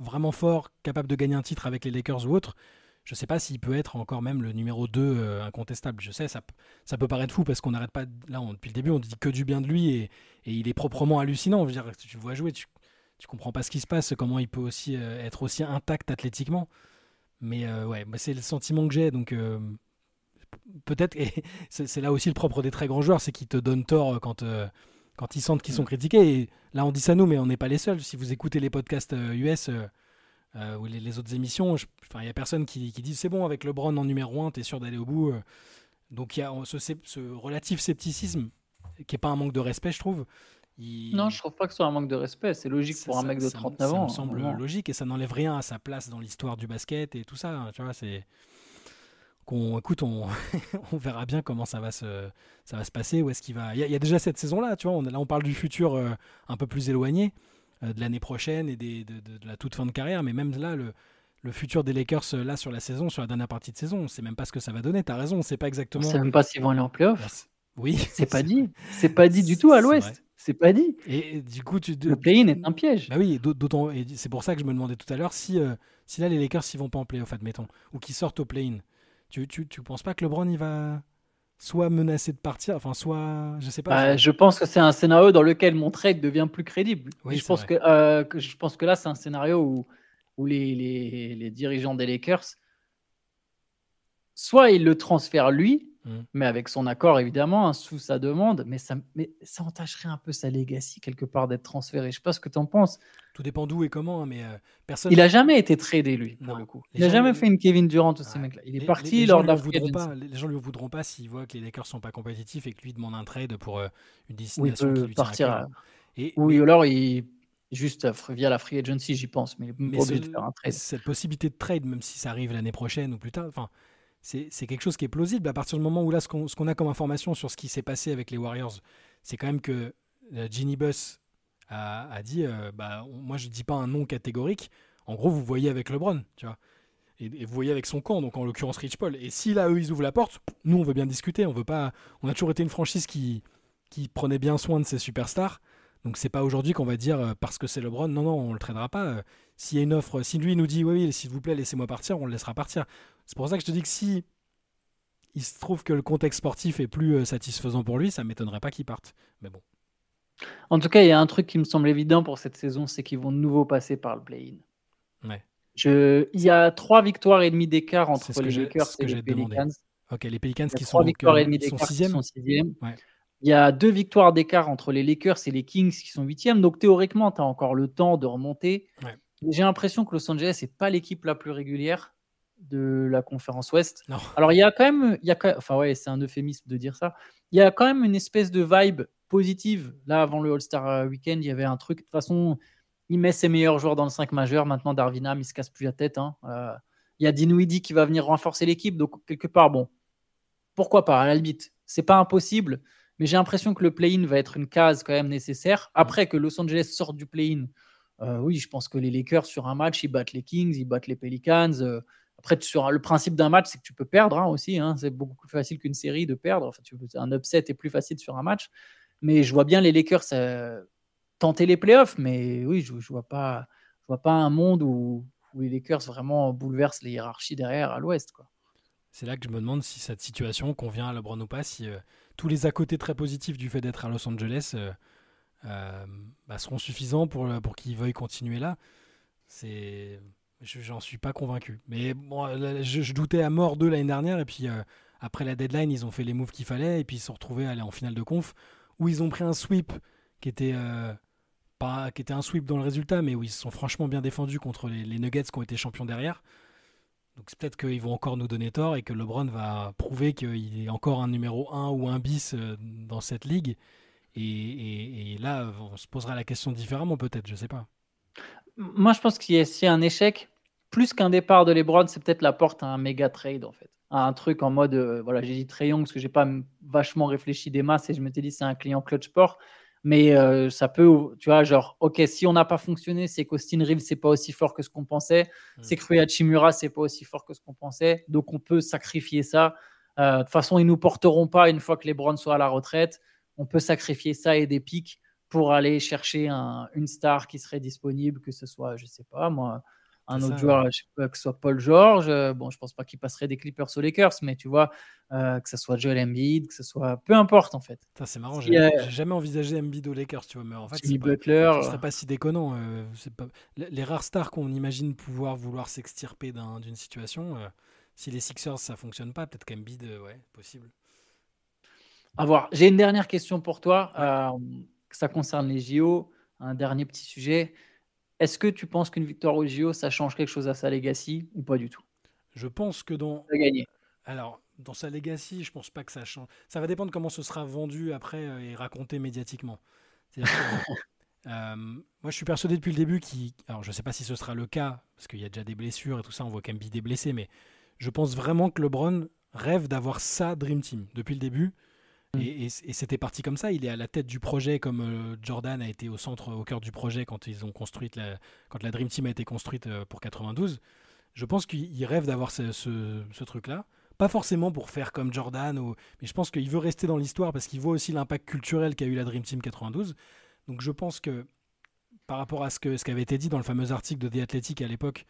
vraiment fort, capable de gagner un titre avec les Lakers ou autre, je ne sais pas s'il peut être encore même le numéro 2 euh, incontestable. Je sais, ça, ça peut paraître fou parce qu'on n'arrête pas. Là, depuis le début, on dit que du bien de lui et, il est proprement hallucinant. Je veux dire, tu vois jouer, tu, tu comprends pas ce qui se passe, comment il peut aussi euh, être aussi intact athlétiquement. Mais euh, ouais, c'est le sentiment que j'ai. Donc peut-être, et c'est là aussi le propre des très grands joueurs, c'est qu'ils te donnent tort quand, quand ils sentent qu'ils sont critiqués. Et là, on dit ça nous, mais on n'est pas les seuls. Si vous écoutez les podcasts US euh, ou les, autres émissions, il n'y a personne qui, qui dit c'est bon avec LeBron en numéro 1, tu es sûr d'aller au bout. Euh. Donc il y a ce, ce, relatif scepticisme qui n'est pas un manque de respect, je trouve. Non, je trouve pas que ce soit un manque de respect. C'est logique pour un mec de 39 ans. Ça me semble logique et ça n'enlève rien à sa place dans l'histoire du basket et tout ça. Hein, tu vois, c'est qu'on écoute, on, on, verra bien comment ça va se, ça va se passer. Où est-ce qu'il va Il y, a déjà cette saison-là, tu vois. On, là, on parle du futur euh, un peu plus éloigné. Euh, de l'année prochaine et des, de, de, la toute fin de carrière. Mais même là, le, le futur des Lakers euh, là sur la saison, sur la dernière partie de saison, on ne sait même pas ce que ça va donner. Tu as raison, on ne sait pas exactement. On ne sait même pas s'ils vont aller en playoff. Oui, c'est pas dit. C'est pas dit du tout à l'Ouest. C'est pas dit. Et, du coup, tu le play-in est un piège. Bah oui, d'autant. Et c'est pour ça que je me demandais tout à l'heure si, euh, si là les Lakers s'ils vont pas en playoff, admettons, ou qu'ils sortent au play-in. Tu, tu, tu penses pas que LeBron il va soit menacé de partir, enfin soit, je sais pas. Bah, je pense que c'est un scénario dans lequel mon trade devient plus crédible. je pense que, euh, que, je pense que là c'est un scénario où, où les, les, les, dirigeants des Lakers, soit ils le transfèrent lui, Mm. mais avec son accord évidemment, hein, sous sa demande, mais ça, mais ça entacherait un peu sa legacy quelque part d'être transféré. Je sais pas ce que tu en penses. Tout dépend d'où et comment, hein, mais euh, personne. Il a jamais été tradé lui pour le coup. Il n'a jamais fait une Kevin Durant tous ces mecs-là. Il est parti lors de la pas, Les gens lui voudront pas s'ils voient que les Lakers sont pas compétitifs et que lui demande un trade pour euh, une destination qui lui partir. Et, oui, alors il juste via la free agency, j'y pense, mais, mais de faire un trade. Cette possibilité de trade, même si ça arrive l'année prochaine ou plus tard, enfin c'est quelque chose qui est plausible. À partir du moment où là, ce qu'on a comme information sur ce qui s'est passé avec les Warriors, c'est quand même que euh, Ginny Buss a, dit euh, bah, Moi, je ne dis pas un nom catégorique. En gros, vous voyez avec LeBron, tu vois. Et, vous voyez avec son camp, donc en l'occurrence Rich Paul. Et si là, eux, ils ouvrent la porte, nous, on veut bien discuter. On veut pas. On a toujours été une franchise qui, qui prenait bien soin de ses superstars. Donc c'est pas aujourd'hui qu'on va dire euh, parce que c'est LeBron, non, non, on le traînera pas. S'il y a une offre, si lui nous dit oui, oui, s'il vous plaît, laissez-moi partir, on le laissera partir. C'est pour ça que je te dis que si il se trouve que le contexte sportif est plus euh, satisfaisant pour lui, ça m'étonnerait pas qu'il parte. Mais bon. En tout cas, il y a un truc qui me semble évident pour cette saison, c'est qu'ils vont de nouveau passer par le play-in. Ouais. Je... Il y a trois victoires et demie d'écart entre les Lakers et les Pelicans. Ok, les Pelicans qui sont, victoires et demie sont sixième. Il y a deux victoires d'écart entre les Lakers et les Kings qui sont huitièmes. Donc théoriquement, tu as encore le temps de remonter. J'ai l'impression que Los Angeles n'est pas l'équipe la plus régulière de la conférence Ouest. Non. Alors, il y a quand même, il y a, enfin ouais, c'est un euphémisme de dire ça. Il y a quand même une espèce de vibe positive. Là, avant le All-Star euh, Weekend, il y avait un truc. De toute façon, il met ses meilleurs joueurs dans le 5 majeur. Maintenant, Darvinam, il se casse plus la tête. Hein. Euh, il y a Dinwiddie qui va venir renforcer l'équipe. Donc, quelque part, bon, pourquoi pas, à la limite. C'est pas impossible, mais j'ai l'impression que le play-in va être une case quand même nécessaire. Après que Los Angeles sorte du play-in, euh, oui, je pense que les Lakers, sur un match, ils battent les Kings, ils battent les Pelicans. Après, sur le principe d'un match, c'est que tu peux perdre hein, aussi. Hein. c'est beaucoup plus facile qu'une série de perdre. Un upset est plus facile sur un match. Mais je vois bien les Lakers euh, tenter les playoffs. Mais oui, je ne vois, pas, vois pas un monde où, les Lakers vraiment bouleversent les hiérarchies derrière à l'ouest. C'est là que je me demande si cette situation convient à LeBron ou pas, si euh, tous les à côté très positifs du fait d'être à Los Angeles euh, bah, seront suffisants pour, pour qu'ils veuillent continuer là. C'est, j'en suis pas convaincu. Mais bon, je, doutais à mort d'eux l'année dernière et puis euh, après la deadline, ils ont fait les moves qu'il fallait et puis ils se sont retrouvés à aller en finale de conf où ils ont pris un sweep qui était euh, pas qui était un sweep dans le résultat, mais où ils se sont franchement bien défendus contre les, les Nuggets qui ont été champions derrière. Donc c'est peut-être qu'ils vont encore nous donner tort et que LeBron va prouver qu'il est encore un numéro 1 ou un bis dans cette ligue et, là, on se posera la question différemment, peut-être, je ne sais pas. Moi, je pense qu'il y a un échec, plus qu'un départ de LeBron, c'est peut-être la porte à un méga trade, en fait. À un truc en mode, euh, voilà, j'ai dit Trayon parce que j'ai pas vachement réfléchi des masses et je m'étais dit c'est un client clutch sport. Mais euh, ça peut, tu vois, genre, ok, si on n'a pas fonctionné, c'est qu'Austin Reeves, c'est pas aussi fort que ce qu'on pensait. Hmm. C'est que Rui Hachimura, c'est pas aussi fort que ce qu'on pensait. Donc, on peut sacrifier ça. Euh, de toute façon, ils nous porteront pas une fois que les Browns soient à la retraite on peut sacrifier ça et des pics pour aller chercher une star qui serait disponible, que ce soit, je sais pas moi, un autre joueur, je sais pas, que ce soit Paul George. Euh, bon, je pense pas qu'il passerait des Clippers aux Lakers, mais tu vois, euh, que ce soit Joel Embiid, que ce soit peu importe en fait. C'est marrant, j'ai jamais envisagé Embiid aux Lakers, tu vois, mais en fait, Jimmy Butler, ce serait pas si déconnant. Euh, pas... Les rares stars qu'on imagine pouvoir vouloir s'extirper d'une situation, si les Sixers ça fonctionne pas, peut-être qu'Embiid, ouais, possible. J'ai une dernière question pour toi. Euh, ça concerne les JO. Un dernier petit sujet. Est-ce que tu penses qu'une victoire aux JO, ça change quelque chose à sa legacy ou pas du tout? Je pense que dans. Gagner. Alors, dans sa legacy, je pense pas que ça change. Ça va dépendre comment ce sera vendu après euh, et raconté médiatiquement. Euh, moi, je suis persuadé depuis le début qui. Alors, je sais pas si ce sera le cas parce qu'il y a déjà des blessures et tout ça. On voit qu'Embiid est blessé, mais je pense vraiment que LeBron rêve d'avoir sa Dream Team depuis le début. Mm. Et, c'était parti comme ça. Il est à la tête du projet, comme euh, Jordan a été au centre, au cœur du projet quand ils ont la, quand la Dream Team a été construite euh, pour 92. Je pense qu'il rêve d'avoir ce, truc-là. Pas forcément pour faire comme Jordan, mais je pense qu'il veut rester dans l'histoire parce qu'il voit aussi l'impact culturel qu'a eu la Dream Team 92. Donc je pense que par rapport à ce, que, ce qui avait été dit dans le fameux article de The Athletic à l'époque,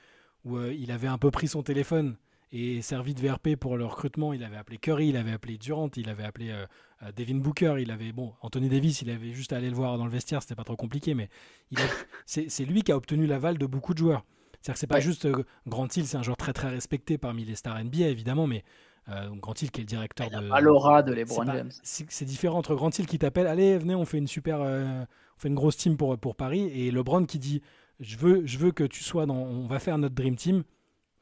où euh, il avait un peu pris son téléphone et servi de VRP pour le recrutement. Il avait appelé Curry, il avait appelé Durant, il avait appelé euh, euh, Devin Booker, il avait bon Anthony Davis, il avait juste à aller le voir dans le vestiaire, c'était pas trop compliqué, mais c'est lui qui a obtenu l'aval de beaucoup de joueurs. C'est-à-dire que c'est pas juste euh, Grant Hill, c'est un joueur très très respecté parmi les stars NBA évidemment, mais Grant Hill qui est le directeur de. L'aura de LeBron James. C'est différent entre Grant Hill qui t'appelle, allez venez, on fait une super, on fait une grosse team pour pour Paris, et LeBron qui dit, je veux je veux que tu sois dans, on va faire notre dream team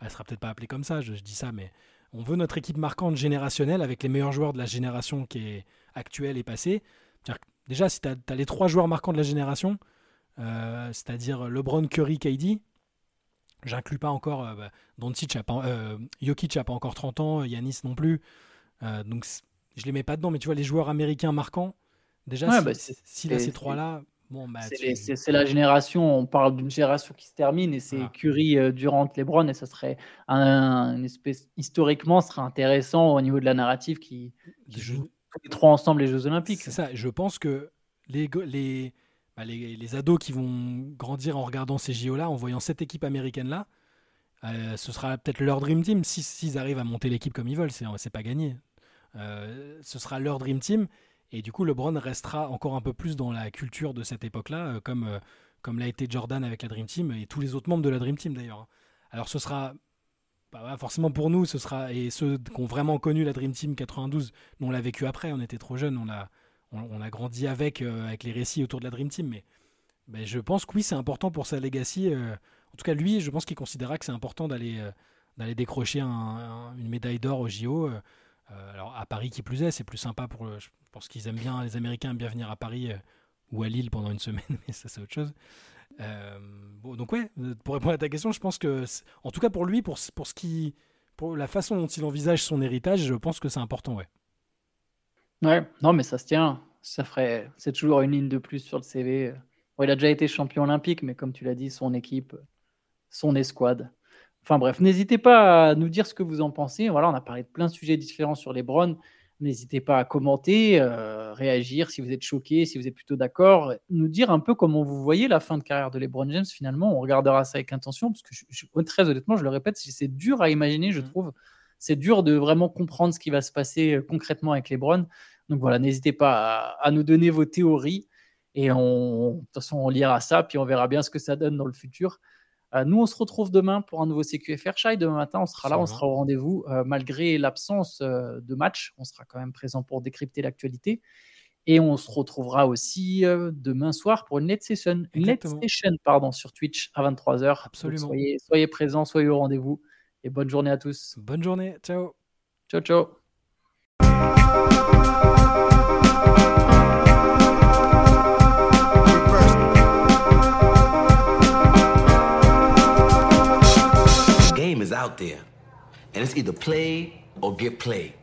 elle sera peut-être pas appelée comme ça, je, dis ça, mais on veut notre équipe marquante générationnelle avec les meilleurs joueurs de la génération qui est actuelle et passée. Déjà, si tu as, les trois joueurs marquants de la génération, euh, c'est-à-dire LeBron, Curry, KD, j'inclus pas encore euh, bah, Doncic, euh, Jokic n'a pas encore 30 ans, Yanis non plus. donc je les mets pas dedans, mais tu vois, les joueurs américains marquants, déjà, si, bah, si là, ces trois-là, bah, c'est la génération, on parle d'une génération qui se termine et c'est Curry, euh, Durant, LeBron et ça serait un, une espèce, historiquement, ce serait intéressant au niveau de la narrative qui, jouent tous les trois ensemble les Jeux Olympiques. C'est ça, je pense que les, les, bah, les, les, ados qui vont grandir en regardant ces JO-là, en voyant cette équipe américaine-là, euh, ce sera peut-être leur Dream Team s'ils arrivent à monter l'équipe comme ils veulent, c'est pas gagné. Euh, ce sera leur Dream Team et du coup, LeBron restera encore un peu plus dans la culture de cette époque-là, euh, comme, euh, comme l'a été Jordan avec la Dream Team et tous les autres membres de la Dream Team d'ailleurs. Alors ce sera bah, forcément pour nous, ce sera et ceux qui ont vraiment connu la Dream Team 92, nous on l'a vécu après, on était trop jeunes, on a, on, a grandi avec, euh, avec les récits autour de la Dream Team. Mais, mais je pense que oui, c'est important pour sa legacy. en tout cas, lui, je pense qu'il considérera que c'est important d'aller décrocher une médaille d'or au JO. Alors à Paris qui plus est, c'est plus sympa pour, pense qu'ils aiment bien, les Américains aiment bien venir à Paris euh, ou à Lille pendant une semaine, mais ça c'est autre chose. Euh, bon, donc ouais, pour répondre à ta question, je pense que, en tout cas pour lui, pour, pour ce qui, pour la façon dont il envisage son héritage, je pense que c'est important, ouais. Ouais, non, mais ça se tient. Ça ferait, c'est toujours une ligne de plus sur le CV. il a déjà été champion olympique, mais comme tu l'as dit, son équipe, son escouade. Enfin bref, n'hésitez pas à nous dire ce que vous en pensez. Voilà, on a parlé de plein de sujets différents sur les Browns. N'hésitez pas à commenter, euh, réagir si vous êtes choqué, si vous êtes plutôt d'accord, nous dire un peu comment vous voyez la fin de carrière de LeBron James finalement. On regardera ça avec intention parce que je, très honnêtement, je le répète, c'est dur à imaginer, je mmh. trouve. C'est dur de vraiment comprendre ce qui va se passer euh, concrètement avec LeBron. Donc voilà, n'hésitez pas à, nous donner vos théories. Et on, de toute façon, on lira ça, puis on verra bien ce que ça donne dans le futur. Euh, nous, on se retrouve demain pour un nouveau CQFR Chai. Demain matin, on sera là, on sera au rendez-vous. Euh, malgré l'absence euh, de match, on sera quand même présent pour décrypter l'actualité. Et on se retrouvera aussi euh, demain soir pour une net session, net session pardon, sur Twitch à 23h. Absolument. soyez, soyez présents, soyez au rendez-vous. Et bonne journée à tous. Bonne journée. Ciao. Ciao, ciao. Out there, and it's either play or get played.